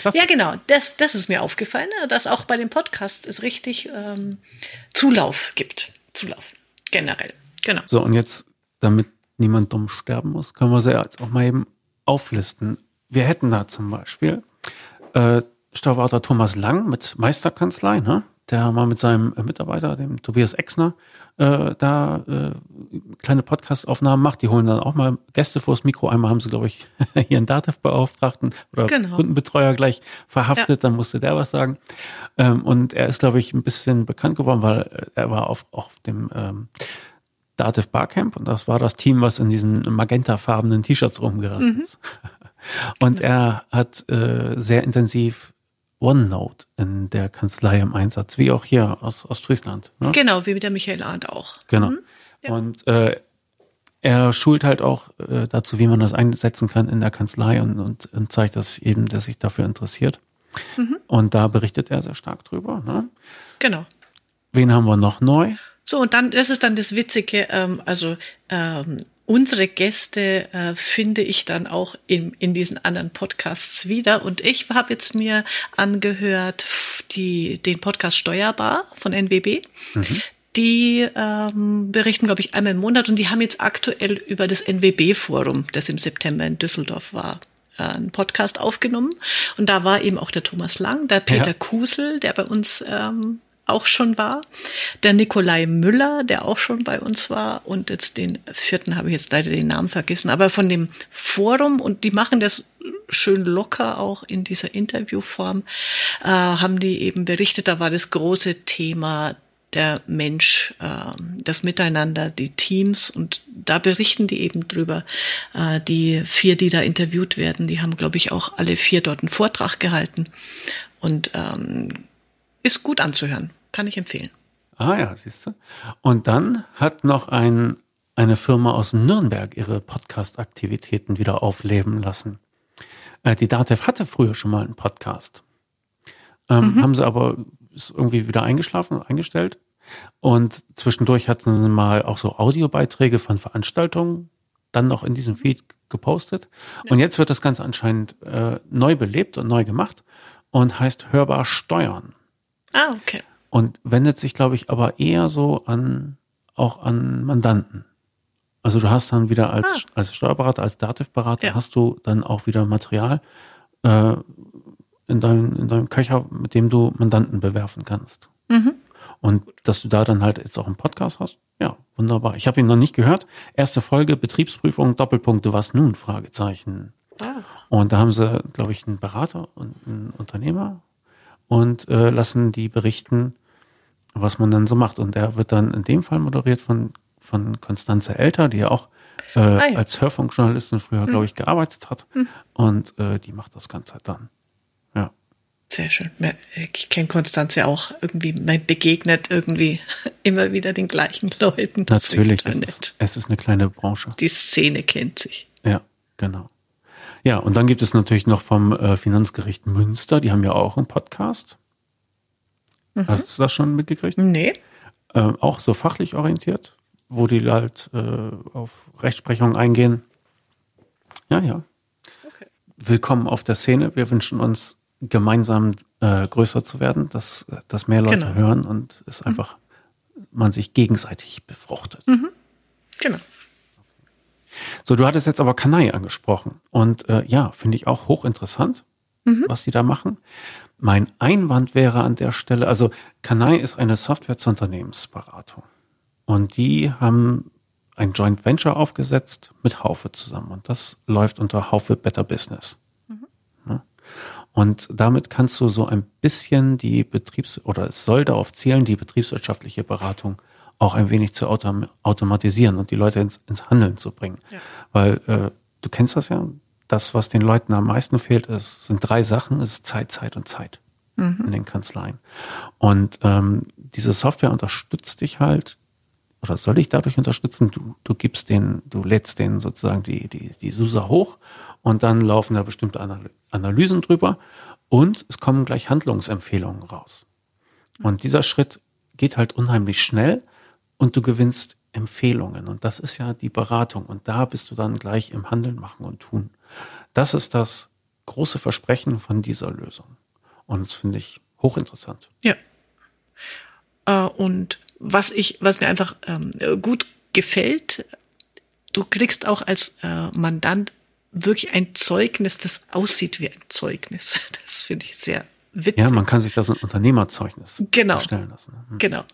Speaker 1: klasse.
Speaker 3: Ja, genau. Das, das ist mir aufgefallen, äh, dass auch bei den Podcasts es richtig ähm, Zulauf gibt. Zulauf. Generell. Genau.
Speaker 1: So, und jetzt, damit niemand dumm sterben muss, können wir sie jetzt auch mal eben auflisten. Wir hätten da zum Beispiel äh, Steuerberater Thomas Lang mit Meisterkanzlei, ne? der mal mit seinem Mitarbeiter, dem Tobias Exner, äh, da äh, kleine Podcast-Aufnahmen macht. Die holen dann auch mal Gäste vors Mikro. Einmal haben sie, glaube ich, [LAUGHS] hier einen Dativ-Beauftragten oder
Speaker 3: Genau.
Speaker 1: Kundenbetreuer gleich verhaftet, dann musste der was sagen. Ähm, und er ist, glaube ich, ein bisschen bekannt geworden, weil er war auf, auf dem ähm, Dativ Barcamp und das war das Team, was in diesen magentafarbenen T-Shirts rumgerannt ist. [LAUGHS] Und er hat äh, sehr intensiv OneNote in der Kanzlei im Einsatz, wie auch hier aus Ostfriesland. Ne?
Speaker 3: Genau, wie der Michael Arndt auch.
Speaker 1: Genau.
Speaker 3: ja.
Speaker 1: Und äh, er schult halt auch äh, dazu, wie man das einsetzen kann in der Kanzlei und, und, und zeigt das eben, der sich dafür interessiert. Und da berichtet er sehr stark drüber. Ne?
Speaker 3: Genau.
Speaker 1: Wen haben wir noch neu?
Speaker 3: So, und dann, das ist dann das Witzige, ähm, also ähm, unsere Gäste äh, finde ich dann auch in, in diesen anderen Podcasts wieder. Und ich habe jetzt mir angehört die, den Podcast Steuerbar von NWB. Die ähm, berichten, glaube ich, einmal im Monat und die haben jetzt aktuell über das NWB-Forum, das im September in Düsseldorf war, äh, einen Podcast aufgenommen. Und da war eben auch der Thomas Lang, der Peter
Speaker 1: Ja.
Speaker 3: Kusel, der bei uns ähm, auch schon war, der Nikolai Müller, der auch schon bei uns war. Und jetzt den vierten habe ich jetzt leider den Namen vergessen, aber von dem Forum und die machen das schön locker auch in dieser Interviewform, äh, haben die eben berichtet, da war das große Thema der Mensch, ähm, das Miteinander, die Teams. Und da berichten die eben drüber. Äh, die vier, die da interviewt werden, die haben, glaube ich, auch alle vier dort einen Vortrag gehalten. Und ähm, ist gut anzuhören, kann ich empfehlen.
Speaker 1: Ah ja, siehst du. Und dann hat noch ein, eine Firma aus Nürnberg ihre Podcast-Aktivitäten wieder aufleben lassen. Äh, die DATEV hatte früher schon mal einen Podcast. Ähm, Haben sie aber irgendwie wieder eingeschlafen, eingestellt. Und zwischendurch hatten sie mal auch so Audiobeiträge von Veranstaltungen dann noch in diesem Feed gepostet. Und jetzt wird das Ganze anscheinend äh, neu belebt und neu gemacht und heißt Hörbar Steuern
Speaker 3: Ah, okay.
Speaker 1: und wendet sich, glaube ich, aber eher so an auch an Mandanten. Also du hast dann wieder als,
Speaker 3: Ah.
Speaker 1: als Steuerberater, als Dativ-Berater,
Speaker 3: Ja.
Speaker 1: hast du dann auch wieder Material äh, in, deinem, in deinem Köcher, mit dem du Mandanten bewerfen kannst.
Speaker 3: Mhm.
Speaker 1: Und dass du da dann halt jetzt auch einen Podcast hast, ja, wunderbar. Ich habe ihn noch nicht gehört. Erste Folge, Betriebsprüfung, Doppelpunkte, was nun? Fragezeichen.
Speaker 3: Ah.
Speaker 1: Und da haben sie, glaube ich, einen Berater und einen Unternehmer und äh, lassen die berichten, was man dann so macht. Und der wird dann in dem Fall moderiert von, von Konstanze Elter, die ja auch äh,
Speaker 3: Ah, ja.
Speaker 1: als Hörfunkjournalistin früher, glaube ich, gearbeitet hat. Und äh, die macht das Ganze dann. Ja.
Speaker 3: Sehr schön. Ich kenne Konstanze auch irgendwie, man begegnet irgendwie [LAUGHS] immer wieder den gleichen Leuten.
Speaker 1: Das Natürlich, es ist, es ist eine kleine Branche.
Speaker 3: Die Szene kennt sich.
Speaker 1: Ja, genau. Ja, und dann gibt es natürlich noch vom äh, Finanzgericht Münster, die haben ja auch einen Podcast. Mhm. Hast du das schon mitgekriegt?
Speaker 3: Nee.
Speaker 1: Äh, auch so fachlich orientiert, wo die halt äh, auf Rechtsprechung eingehen. Ja, ja. Okay. Willkommen auf der Szene. Wir wünschen uns gemeinsam äh, größer zu werden, dass, dass mehr Leute genau. hören und es mhm. einfach man sich gegenseitig befruchtet.
Speaker 3: Mhm. Genau.
Speaker 1: So, du hattest jetzt aber Kanai angesprochen und äh, ja, finde ich auch hochinteressant, mhm. was die da machen. Mein Einwand wäre an der Stelle, also Kanai ist eine Software zur Unternehmensberatung und die haben ein Joint Venture aufgesetzt mit Haufe zusammen und das läuft unter Haufe Better Business. Mhm. Und damit kannst du so ein bisschen die Betriebs- oder es soll darauf zielen, die betriebswirtschaftliche Beratung auch ein wenig zu autom automatisieren und die Leute ins, ins Handeln zu bringen. Ja. Weil äh, du kennst das ja, das, was den Leuten am meisten fehlt, ist, sind drei Sachen, ist Zeit, Zeit und Zeit mhm. in den Kanzleien. Und ähm, diese Software unterstützt dich halt, oder soll ich dadurch unterstützen? Du, du gibst den, du lädst den sozusagen die, die, die SUSA hoch und dann laufen da bestimmte Analysen drüber und es kommen gleich Handlungsempfehlungen raus. Und dieser Schritt geht halt unheimlich schnell und du gewinnst Empfehlungen. Und das ist ja die Beratung. Und da bist du dann gleich im Handeln, machen und tun. Das ist das große Versprechen von dieser Lösung. Und das finde ich hochinteressant.
Speaker 3: Ja. Äh, und was ich, was mir einfach ähm, gut gefällt, du kriegst auch als äh, Mandant wirklich ein Zeugnis, das aussieht wie ein Zeugnis. [LAUGHS] Das finde ich sehr witzig.
Speaker 1: Ja, man kann sich das ein Unternehmerzeugnis
Speaker 3: genau.
Speaker 1: erstellen lassen.
Speaker 3: Mhm. Genau.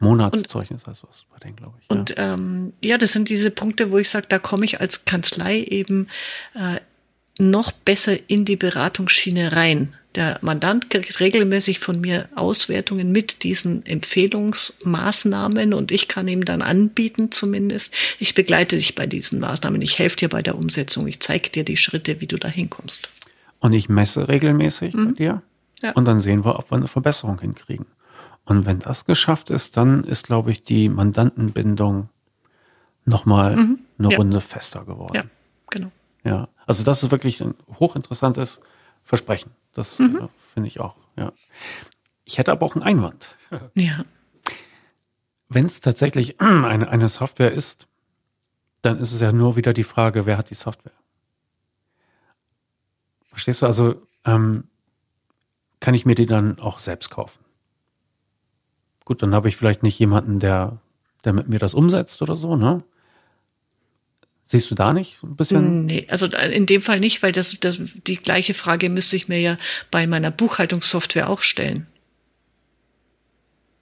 Speaker 1: Monatszeugnis heißt was bei denen, glaube ich.
Speaker 3: Und ja. Ähm, ja, das sind diese Punkte, wo ich sage, da komme ich als Kanzlei eben äh, noch besser in die Beratungsschiene rein. Der Mandant kriegt regelmäßig von mir Auswertungen mit diesen Empfehlungsmaßnahmen und ich kann ihm dann anbieten zumindest, ich begleite dich bei diesen Maßnahmen, ich helfe dir bei der Umsetzung, ich zeige dir die Schritte, wie du da hinkommst.
Speaker 1: Und ich messe regelmäßig mhm. bei dir ja. und dann sehen wir, ob wir eine Verbesserung hinkriegen. Und wenn das geschafft ist, dann ist, glaube ich, die Mandantenbindung nochmal mhm. eine ja. Runde fester geworden.
Speaker 3: Ja, genau.
Speaker 1: Ja, also das ist wirklich ein hochinteressantes Versprechen. Das mhm. äh, finde ich auch, ja. Ich hätte aber auch einen Einwand. [LAUGHS]
Speaker 3: Ja.
Speaker 1: Wenn es tatsächlich [CLEARS THROAT] eine, eine Software ist, dann ist es ja nur wieder die Frage, wer hat die Software? Verstehst du? Also ähm, kann ich mir die dann auch selbst kaufen? Gut, dann habe ich vielleicht nicht jemanden, der, der mit mir das umsetzt oder so, ne? Siehst du da nicht ein bisschen?
Speaker 3: Nee, also in dem Fall nicht, weil das, das die gleiche Frage müsste ich mir ja bei meiner Buchhaltungssoftware auch stellen.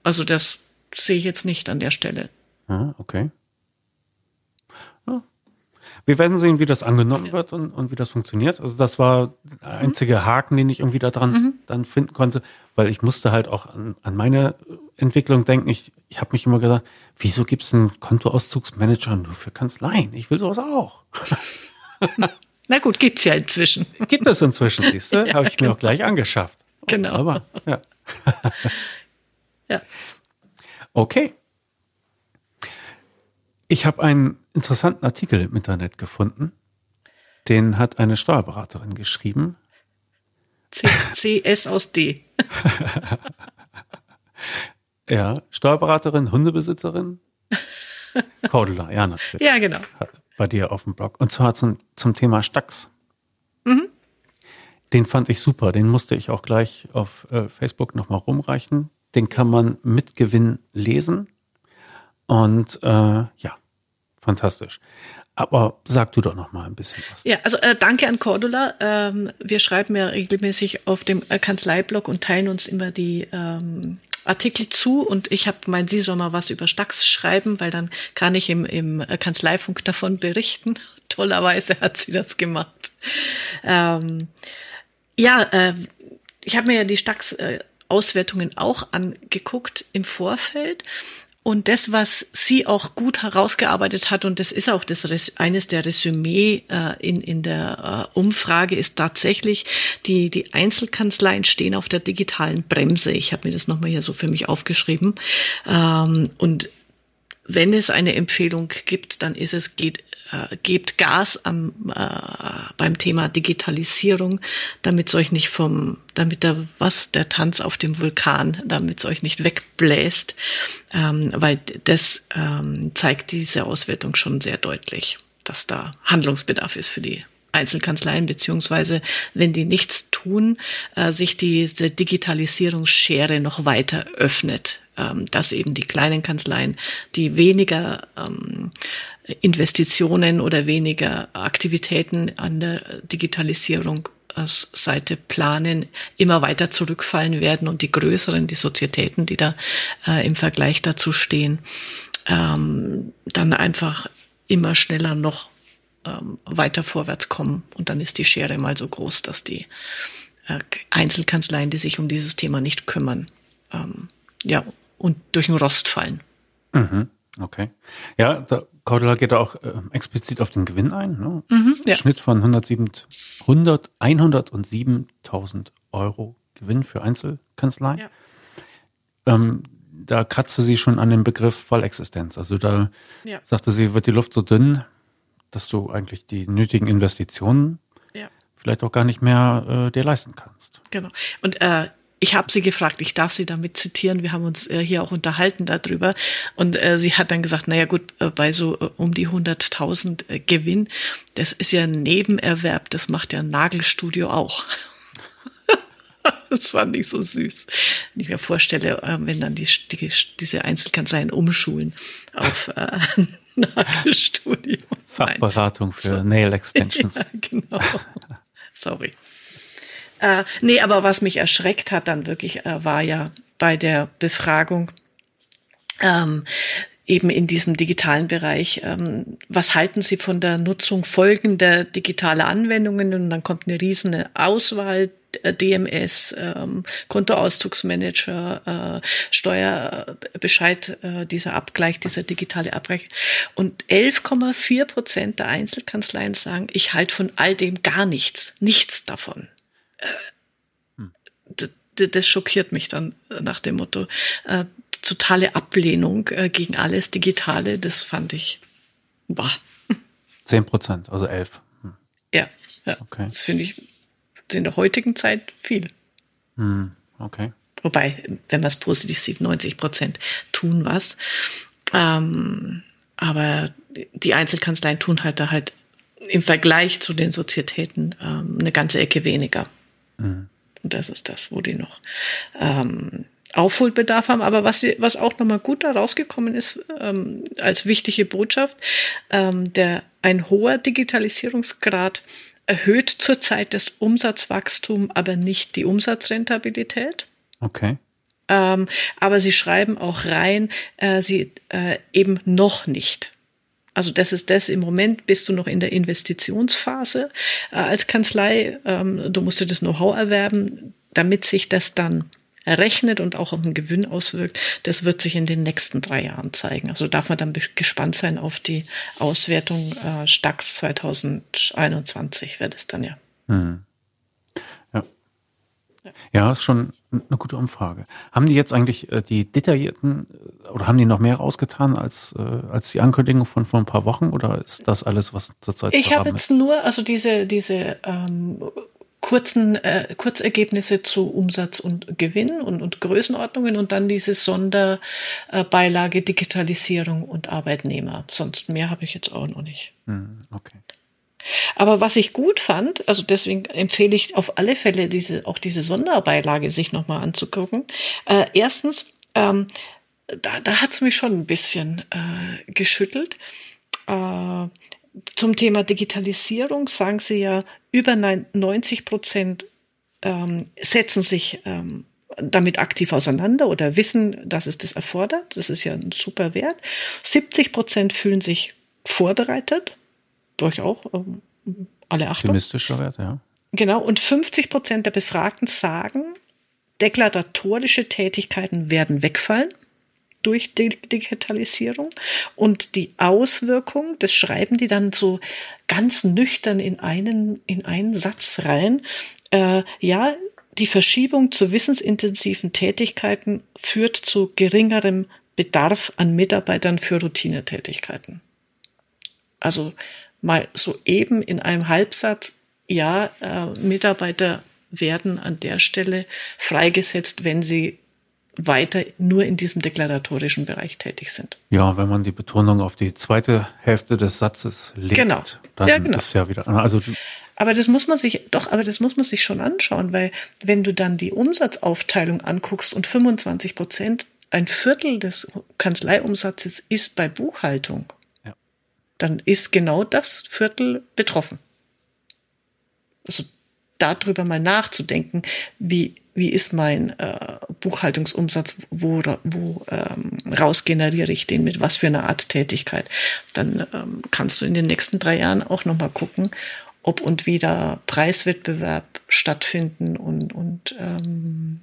Speaker 3: Also das sehe ich jetzt nicht an der Stelle.
Speaker 1: Ah, okay. Wir werden sehen, wie das angenommen wird und, und wie das funktioniert. Also das war der einzige Haken, den ich irgendwie da dran mhm. dann finden konnte, weil ich musste halt auch an, an meine Entwicklung denken. Ich, ich habe mich immer gedacht, wieso gibt es einen Kontoauszugsmanager nur für Kanzleien? Ich will sowas auch. [LAUGHS]
Speaker 3: Na gut, gibt's ja inzwischen.
Speaker 1: Gibt es inzwischen, siehst du? [LAUGHS] ja, habe ich genau. mir auch gleich angeschafft.
Speaker 3: Genau.
Speaker 1: Aber, ja. [LAUGHS]
Speaker 3: ja.
Speaker 1: Okay. Ich habe einen interessanten Artikel im Internet gefunden. Den hat eine Steuerberaterin geschrieben.
Speaker 3: C CS aus D. [LAUGHS]
Speaker 1: ja, Steuerberaterin, Hundebesitzerin. Cordula, ja, natürlich.
Speaker 3: Ja, genau.
Speaker 1: Bei dir auf dem Blog. Und zwar zum, zum Thema Stax. Mhm. Den fand ich super. Den musste ich auch gleich auf äh, Facebook nochmal rumreichen. Den kann man mit Gewinn lesen. Und äh, ja, fantastisch. Aber sag du doch noch mal ein bisschen was.
Speaker 3: Ja, also äh, danke an Cordula. Ähm, wir schreiben ja regelmäßig auf dem äh, Kanzleiblog und teilen uns immer die ähm, Artikel zu und ich habe mein, sie soll mal was über Stax schreiben, weil dann kann ich im, im äh, Kanzleifunk davon berichten. [LAUGHS] Tollerweise hat sie das gemacht. Ähm, ja, äh, ich habe mir ja die Stax äh, Auswertungen auch angeguckt im Vorfeld Und das, was sie auch gut herausgearbeitet hat, und das ist auch das eines der Resümee äh, in, in der äh, Umfrage, ist tatsächlich, die, die Einzelkanzleien stehen auf der digitalen Bremse. Ich habe mir das nochmal hier so für mich aufgeschrieben. Ähm, und wenn es eine Empfehlung gibt, dann ist es, geht, äh, gebt Gas am, äh, beim Thema Digitalisierung, damit es euch nicht vom, damit der, was, der Tanz auf dem Vulkan, damit es euch nicht wegbläst, ähm, weil das ähm, zeigt diese Auswertung schon sehr deutlich, dass da Handlungsbedarf ist für die Einzelkanzleien, beziehungsweise wenn die nichts tun, äh, sich diese Digitalisierungsschere noch weiter öffnet, ähm, dass eben die kleinen Kanzleien, die weniger ähm, Investitionen oder weniger Aktivitäten an der Digitalisierung Seite planen, immer weiter zurückfallen werden und die größeren, die Sozietäten, die da äh, im Vergleich dazu stehen, ähm, dann einfach immer schneller noch ähm, weiter vorwärts kommen. Und dann ist die Schere mal so groß, dass die äh, Einzelkanzleien, die sich um dieses Thema nicht kümmern, ähm, ja, und durch den Rost fallen.
Speaker 1: Mhm. Okay. Ja, der Cordula geht auch äh, explizit auf den Gewinn ein. Ne? Mhm, ja. Schnitt von 107, 100, 107.000 Euro Gewinn für Einzelkanzleien. Ja. Ähm, da kratzte sie schon an dem Begriff Vollexistenz. Also da ja. sagte sie, wird die Luft so dünn, dass du eigentlich die nötigen Investitionen ja. vielleicht auch gar nicht mehr äh, dir leisten kannst.
Speaker 3: Genau. Und äh, ich habe sie gefragt, ich darf sie damit zitieren, wir haben uns äh, hier auch unterhalten darüber. Und äh, sie hat dann gesagt, naja gut, äh, bei so äh, um die 100.000 äh, Gewinn, das ist ja ein Nebenerwerb, das macht ja ein Nagelstudio auch. [LAUGHS] das war nicht so süß. Wenn ich mir vorstelle, äh, wenn dann die, die, diese Einzelkanzleien umschulen auf [LAUGHS] Nagelstudio.
Speaker 1: Fachberatung Nein. für so. Nail Extensions. [LAUGHS] Ja, genau. [LAUGHS]
Speaker 3: Sorry. Äh, nee, aber was mich erschreckt hat dann wirklich, äh, war ja bei der Befragung, ähm, eben in diesem digitalen Bereich. Ähm, was halten Sie von der Nutzung folgender digitaler Anwendungen? Und dann kommt eine riesige Auswahl äh, DMS, ähm, Kontoauszugsmanager, äh, Steuerbescheid, äh, dieser Abgleich, dieser digitale Abgleich. Und 11,4 Prozent der Einzelkanzleien sagen, ich halte von all dem gar nichts, nichts davon. Hm. Das schockiert mich dann nach dem Motto. Totale Ablehnung äh, gegen alles Digitale, das fand ich. Bah.
Speaker 1: 10 Prozent, also 11. Hm.
Speaker 3: Ja, ja. Okay. Das finde ich in der heutigen Zeit viel.
Speaker 1: Hm, okay.
Speaker 3: Wobei, wenn man es positiv sieht, 90 Prozent tun was. Ähm, aber die Einzelkanzleien tun halt da halt im Vergleich zu den Sozietäten ähm, eine ganze Ecke weniger. Mhm. Und das ist das, wo die noch ähm, Aufholbedarf haben. Aber was, was auch nochmal gut da rausgekommen ist, ähm, als wichtige Botschaft, ähm, der, ein hoher Digitalisierungsgrad erhöht zurzeit das Umsatzwachstum, aber nicht die Umsatzrentabilität.
Speaker 1: Okay.
Speaker 3: Ähm, aber sie schreiben auch rein, äh, sie äh, eben noch nicht. Also das ist das, im Moment bist du noch in der Investitionsphase äh, als Kanzlei. Ähm, du musst dir das Know-how erwerben, damit sich das dann errechnet und auch auf den Gewinn auswirkt, das wird sich in den nächsten drei Jahren zeigen. Also darf man dann gespannt sein auf die Auswertung äh, STAX 2021, wird es dann ja. Hm.
Speaker 1: Ja. Ja, ist schon eine gute Umfrage. Haben die jetzt eigentlich äh, die detaillierten äh, oder haben die noch mehr rausgetan als, äh, als die Ankündigung von vor ein paar Wochen oder ist das alles, was zurzeit
Speaker 3: Ich habe jetzt nur, also diese, diese ähm, kurzen äh, Kurzergebnisse zu Umsatz und Gewinn und, und Größenordnungen und dann diese Sonderbeilage Digitalisierung und Arbeitnehmer. Sonst mehr habe ich jetzt auch noch nicht.
Speaker 1: Hm, okay.
Speaker 3: Aber was ich gut fand, also deswegen empfehle ich auf alle Fälle diese, auch diese Sonderbeilage sich nochmal anzugucken. Äh, erstens, ähm, da, da hat es mich schon ein bisschen äh, geschüttelt. Äh, zum Thema Digitalisierung sagen Sie ja, über 90 Prozent ähm, setzen sich ähm, damit aktiv auseinander oder wissen, dass es das erfordert. Das ist ja ein super Wert. 70 Prozent fühlen sich vorbereitet. Durch auch ähm, alle Achtung.
Speaker 1: Optimistischer Wert, ja.
Speaker 3: Genau. Und 50 Prozent der Befragten sagen, deklaratorische Tätigkeiten werden wegfallen. Durch die Digitalisierung und die Auswirkung, das schreiben die dann so ganz nüchtern in einen, in einen Satz rein. Äh, ja, die Verschiebung zu wissensintensiven Tätigkeiten führt zu geringerem Bedarf an Mitarbeitern für Routinetätigkeiten. Also mal so eben in einem Halbsatz, ja, äh, Mitarbeiter werden an der Stelle freigesetzt, wenn sie weiter nur in diesem deklaratorischen Bereich tätig sind.
Speaker 1: Ja, wenn man die Betonung auf die zweite Hälfte des Satzes legt,
Speaker 3: genau.
Speaker 1: dann
Speaker 3: ja, genau.
Speaker 1: ist ja wieder, also
Speaker 3: aber das muss man sich, doch, aber das muss man sich schon anschauen, weil wenn du dann die Umsatzaufteilung anguckst und 25 Prozent, ein Viertel des Kanzleiumsatzes ist bei Buchhaltung, ja. dann ist genau das Viertel betroffen. Also darüber mal nachzudenken, wie, wie ist mein äh, Buchhaltungsumsatz, wo, wo ähm, raus generiere ich den, mit was für einer Art Tätigkeit. Dann ähm, kannst du in den nächsten drei Jahren auch nochmal gucken, ob und wie da Preiswettbewerb stattfinden und, und ähm,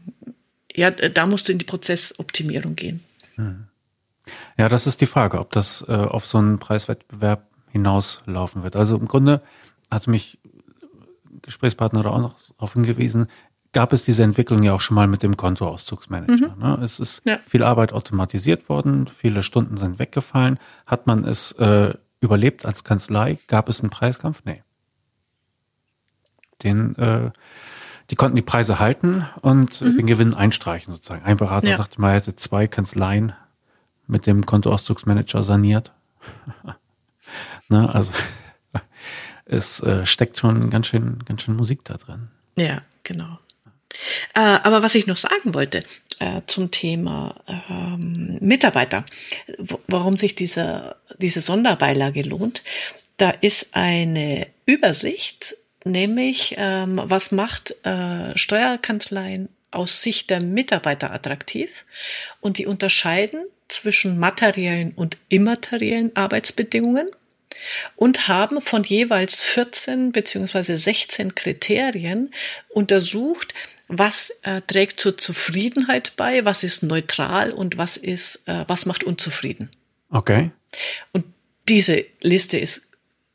Speaker 3: ja, da musst du in die Prozessoptimierung gehen.
Speaker 1: Hm. Ja, das ist die Frage, ob das äh, auf so einen Preiswettbewerb hinauslaufen wird. Also im Grunde hat mich Gesprächspartner da auch noch darauf hingewiesen, gab es diese Entwicklung ja auch schon mal mit dem Kontoauszugsmanager. Mhm. Ne? Es ist ja. viel Arbeit automatisiert worden, viele Stunden sind weggefallen. Hat man es äh, überlebt als Kanzlei? Gab es einen Preiskampf? Nee. Den, äh, die konnten die Preise halten und mhm. den Gewinn einstreichen sozusagen. Ein Berater ja. sagte mal, er hätte zwei Kanzleien mit dem Kontoauszugsmanager saniert. [LAUGHS] ne, also [LAUGHS] es äh, steckt schon ganz schön, ganz schön Musik da drin.
Speaker 3: Ja, genau. Äh, aber was ich noch sagen wollte äh, zum Thema ähm, Mitarbeiter, warum sich diese, diese Sonderbeilage lohnt, da ist eine Übersicht, nämlich ähm, was macht äh, Steuerkanzleien aus Sicht der Mitarbeiter attraktiv? Und die unterscheiden zwischen materiellen und immateriellen Arbeitsbedingungen und haben von jeweils 14 beziehungsweise 16 Kriterien untersucht, was äh, trägt zur Zufriedenheit bei, was ist neutral und was ist, äh, was macht unzufrieden.
Speaker 1: Okay.
Speaker 3: Und diese Liste ist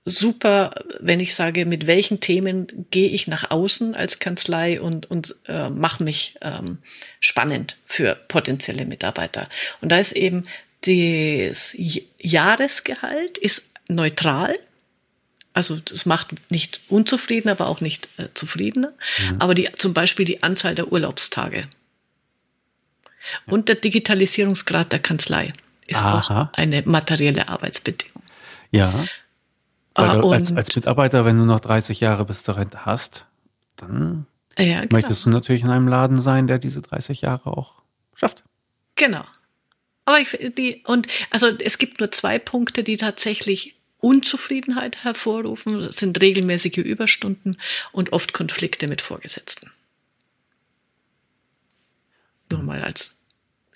Speaker 3: super, wenn ich sage, mit welchen Themen gehe ich nach außen als Kanzlei und, und äh, mache mich ähm, spannend für potenzielle Mitarbeiter. Und da ist eben das Jahresgehalt ist neutral. Also das macht nicht unzufrieden, aber auch nicht äh, zufriedener. Mhm. Aber die, zum Beispiel die Anzahl der Urlaubstage. Und der Digitalisierungsgrad der Kanzlei ist Aha. auch eine materielle Arbeitsbedingung.
Speaker 1: Ja. Weil du als, als Mitarbeiter, wenn du noch 30 Jahre bis zur Rente hast, dann ja, genau. möchtest du natürlich in einem Laden sein, der diese 30 Jahre auch schafft.
Speaker 3: Genau. Aber ich, die, und also es gibt nur zwei Punkte, die tatsächlich Unzufriedenheit hervorrufen, sind regelmäßige Überstunden und oft Konflikte mit Vorgesetzten. Nur mal als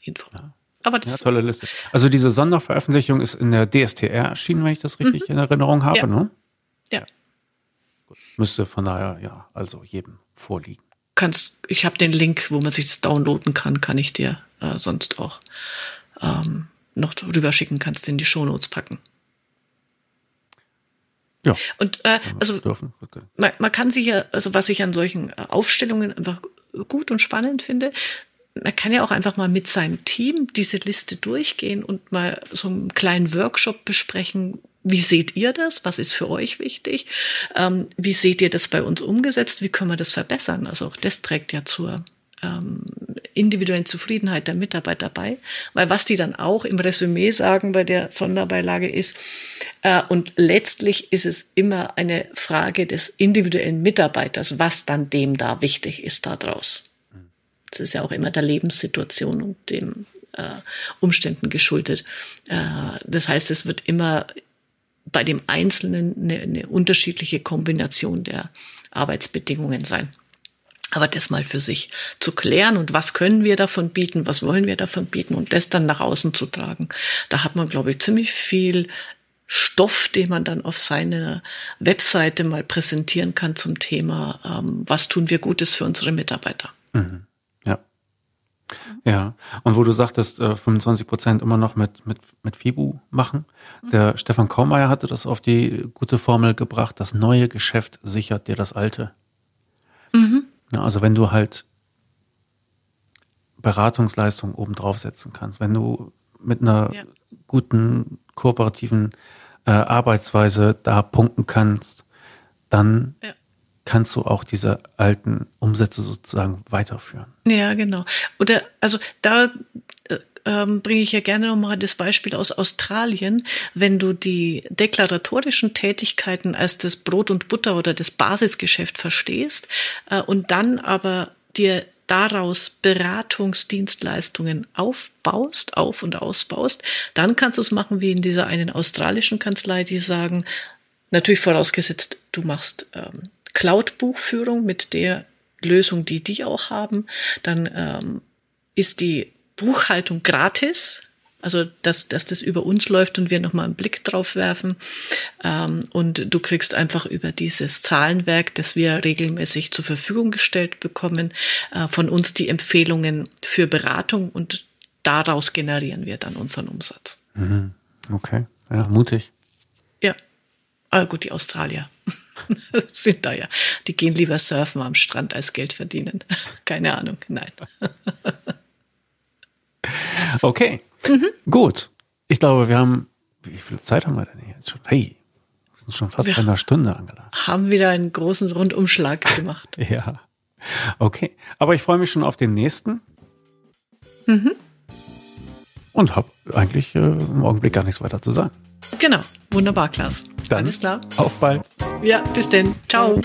Speaker 3: Info.
Speaker 1: Ja. Aber das ja, tolle Liste. Also diese Sonderveröffentlichung ist in der DSTR erschienen, wenn ich das richtig mhm. in Erinnerung habe,
Speaker 3: ja.
Speaker 1: ne?
Speaker 3: Ja.
Speaker 1: Gut. Müsste von daher ja also jedem vorliegen.
Speaker 3: Kannst, ich habe den Link, wo man sich das downloaden kann, kann ich dir äh, sonst auch ähm, noch rüberschicken, kannst in die Shownotes packen.
Speaker 1: Ja.
Speaker 3: Und äh, also man, man, kann sich ja, also was ich an solchen äh, Aufstellungen einfach gut und spannend finde, man kann ja auch einfach mal mit seinem Team diese Liste durchgehen und mal so einen kleinen Workshop besprechen. Wie seht ihr das? Was ist für euch wichtig? Ähm, wie seht ihr das bei uns umgesetzt? Wie können wir das verbessern? Also auch das trägt ja zur ähm, individuellen Zufriedenheit der Mitarbeiter bei. Weil was die dann auch im Resümee sagen bei der Sonderbeilage ist, äh, und letztlich ist es immer eine Frage des individuellen Mitarbeiters, was dann dem da wichtig ist daraus. Das ist ja auch immer der Lebenssituation und dem äh, Umständen geschuldet. Äh, das heißt, es wird immer bei dem Einzelnen eine, eine unterschiedliche Kombination der Arbeitsbedingungen sein. Aber das mal für sich zu klären und was können wir davon bieten, was wollen wir davon bieten und das dann nach außen zu tragen, da hat man, glaube ich, ziemlich viel Stoff, den man dann auf seiner Webseite mal präsentieren kann zum Thema, ähm, was tun wir Gutes für unsere Mitarbeiter.
Speaker 1: Mhm. Ja. Ja, und wo du sagtest, äh, 25 Prozent immer noch mit, mit, mit FIBU machen. Der Stefan Kaumeier hatte das auf die gute Formel gebracht, das neue Geschäft sichert dir das alte. Ja, also wenn du halt Beratungsleistung oben draufsetzen kannst, wenn du mit einer
Speaker 3: Ja.
Speaker 1: guten kooperativen äh, Arbeitsweise da punkten kannst, dann
Speaker 3: Ja.
Speaker 1: kannst du auch diese alten Umsätze sozusagen weiterführen.
Speaker 3: Ja, genau. Oder also da äh, ähm, bringe ich ja gerne nochmal das Beispiel aus Australien. Wenn du die deklaratorischen Tätigkeiten als das Brot und Butter oder das Basisgeschäft verstehst äh, und dann aber dir daraus Beratungsdienstleistungen aufbaust, auf und ausbaust, dann kannst du es machen wie in dieser einen australischen Kanzlei, die sagen, natürlich vorausgesetzt, du machst ähm, Cloud-Buchführung mit der Lösung, die die auch haben, dann ähm, ist die Buchhaltung gratis. Also, dass, dass das über uns läuft und wir nochmal einen Blick drauf werfen. Ähm, und du kriegst einfach über dieses Zahlenwerk, das wir regelmäßig zur Verfügung gestellt bekommen, äh, von uns die Empfehlungen für Beratung und daraus generieren wir dann unseren Umsatz.
Speaker 1: Okay, ja, mutig.
Speaker 3: Ja. Aber gut, die Australier [LAUGHS] sind da ja. Die gehen lieber surfen am Strand als Geld verdienen. [LAUGHS] Keine Ahnung, nein. [LAUGHS]
Speaker 1: Okay, gut. Ich glaube, wir haben, wie viel Zeit haben wir denn jetzt schon? Hey, wir sind schon fast
Speaker 3: Wir-
Speaker 1: bei einer Stunde angelangt.
Speaker 3: Haben wieder einen großen Rundumschlag gemacht. [LAUGHS]
Speaker 1: Ja. Okay, aber ich freue mich schon auf den nächsten. Und habe eigentlich äh, im Augenblick gar nichts weiter zu sagen.
Speaker 3: Genau, wunderbar, Klaas.
Speaker 1: Dann
Speaker 3: Alles klar.
Speaker 1: Auf bald.
Speaker 3: Ja, bis denn. Ciao.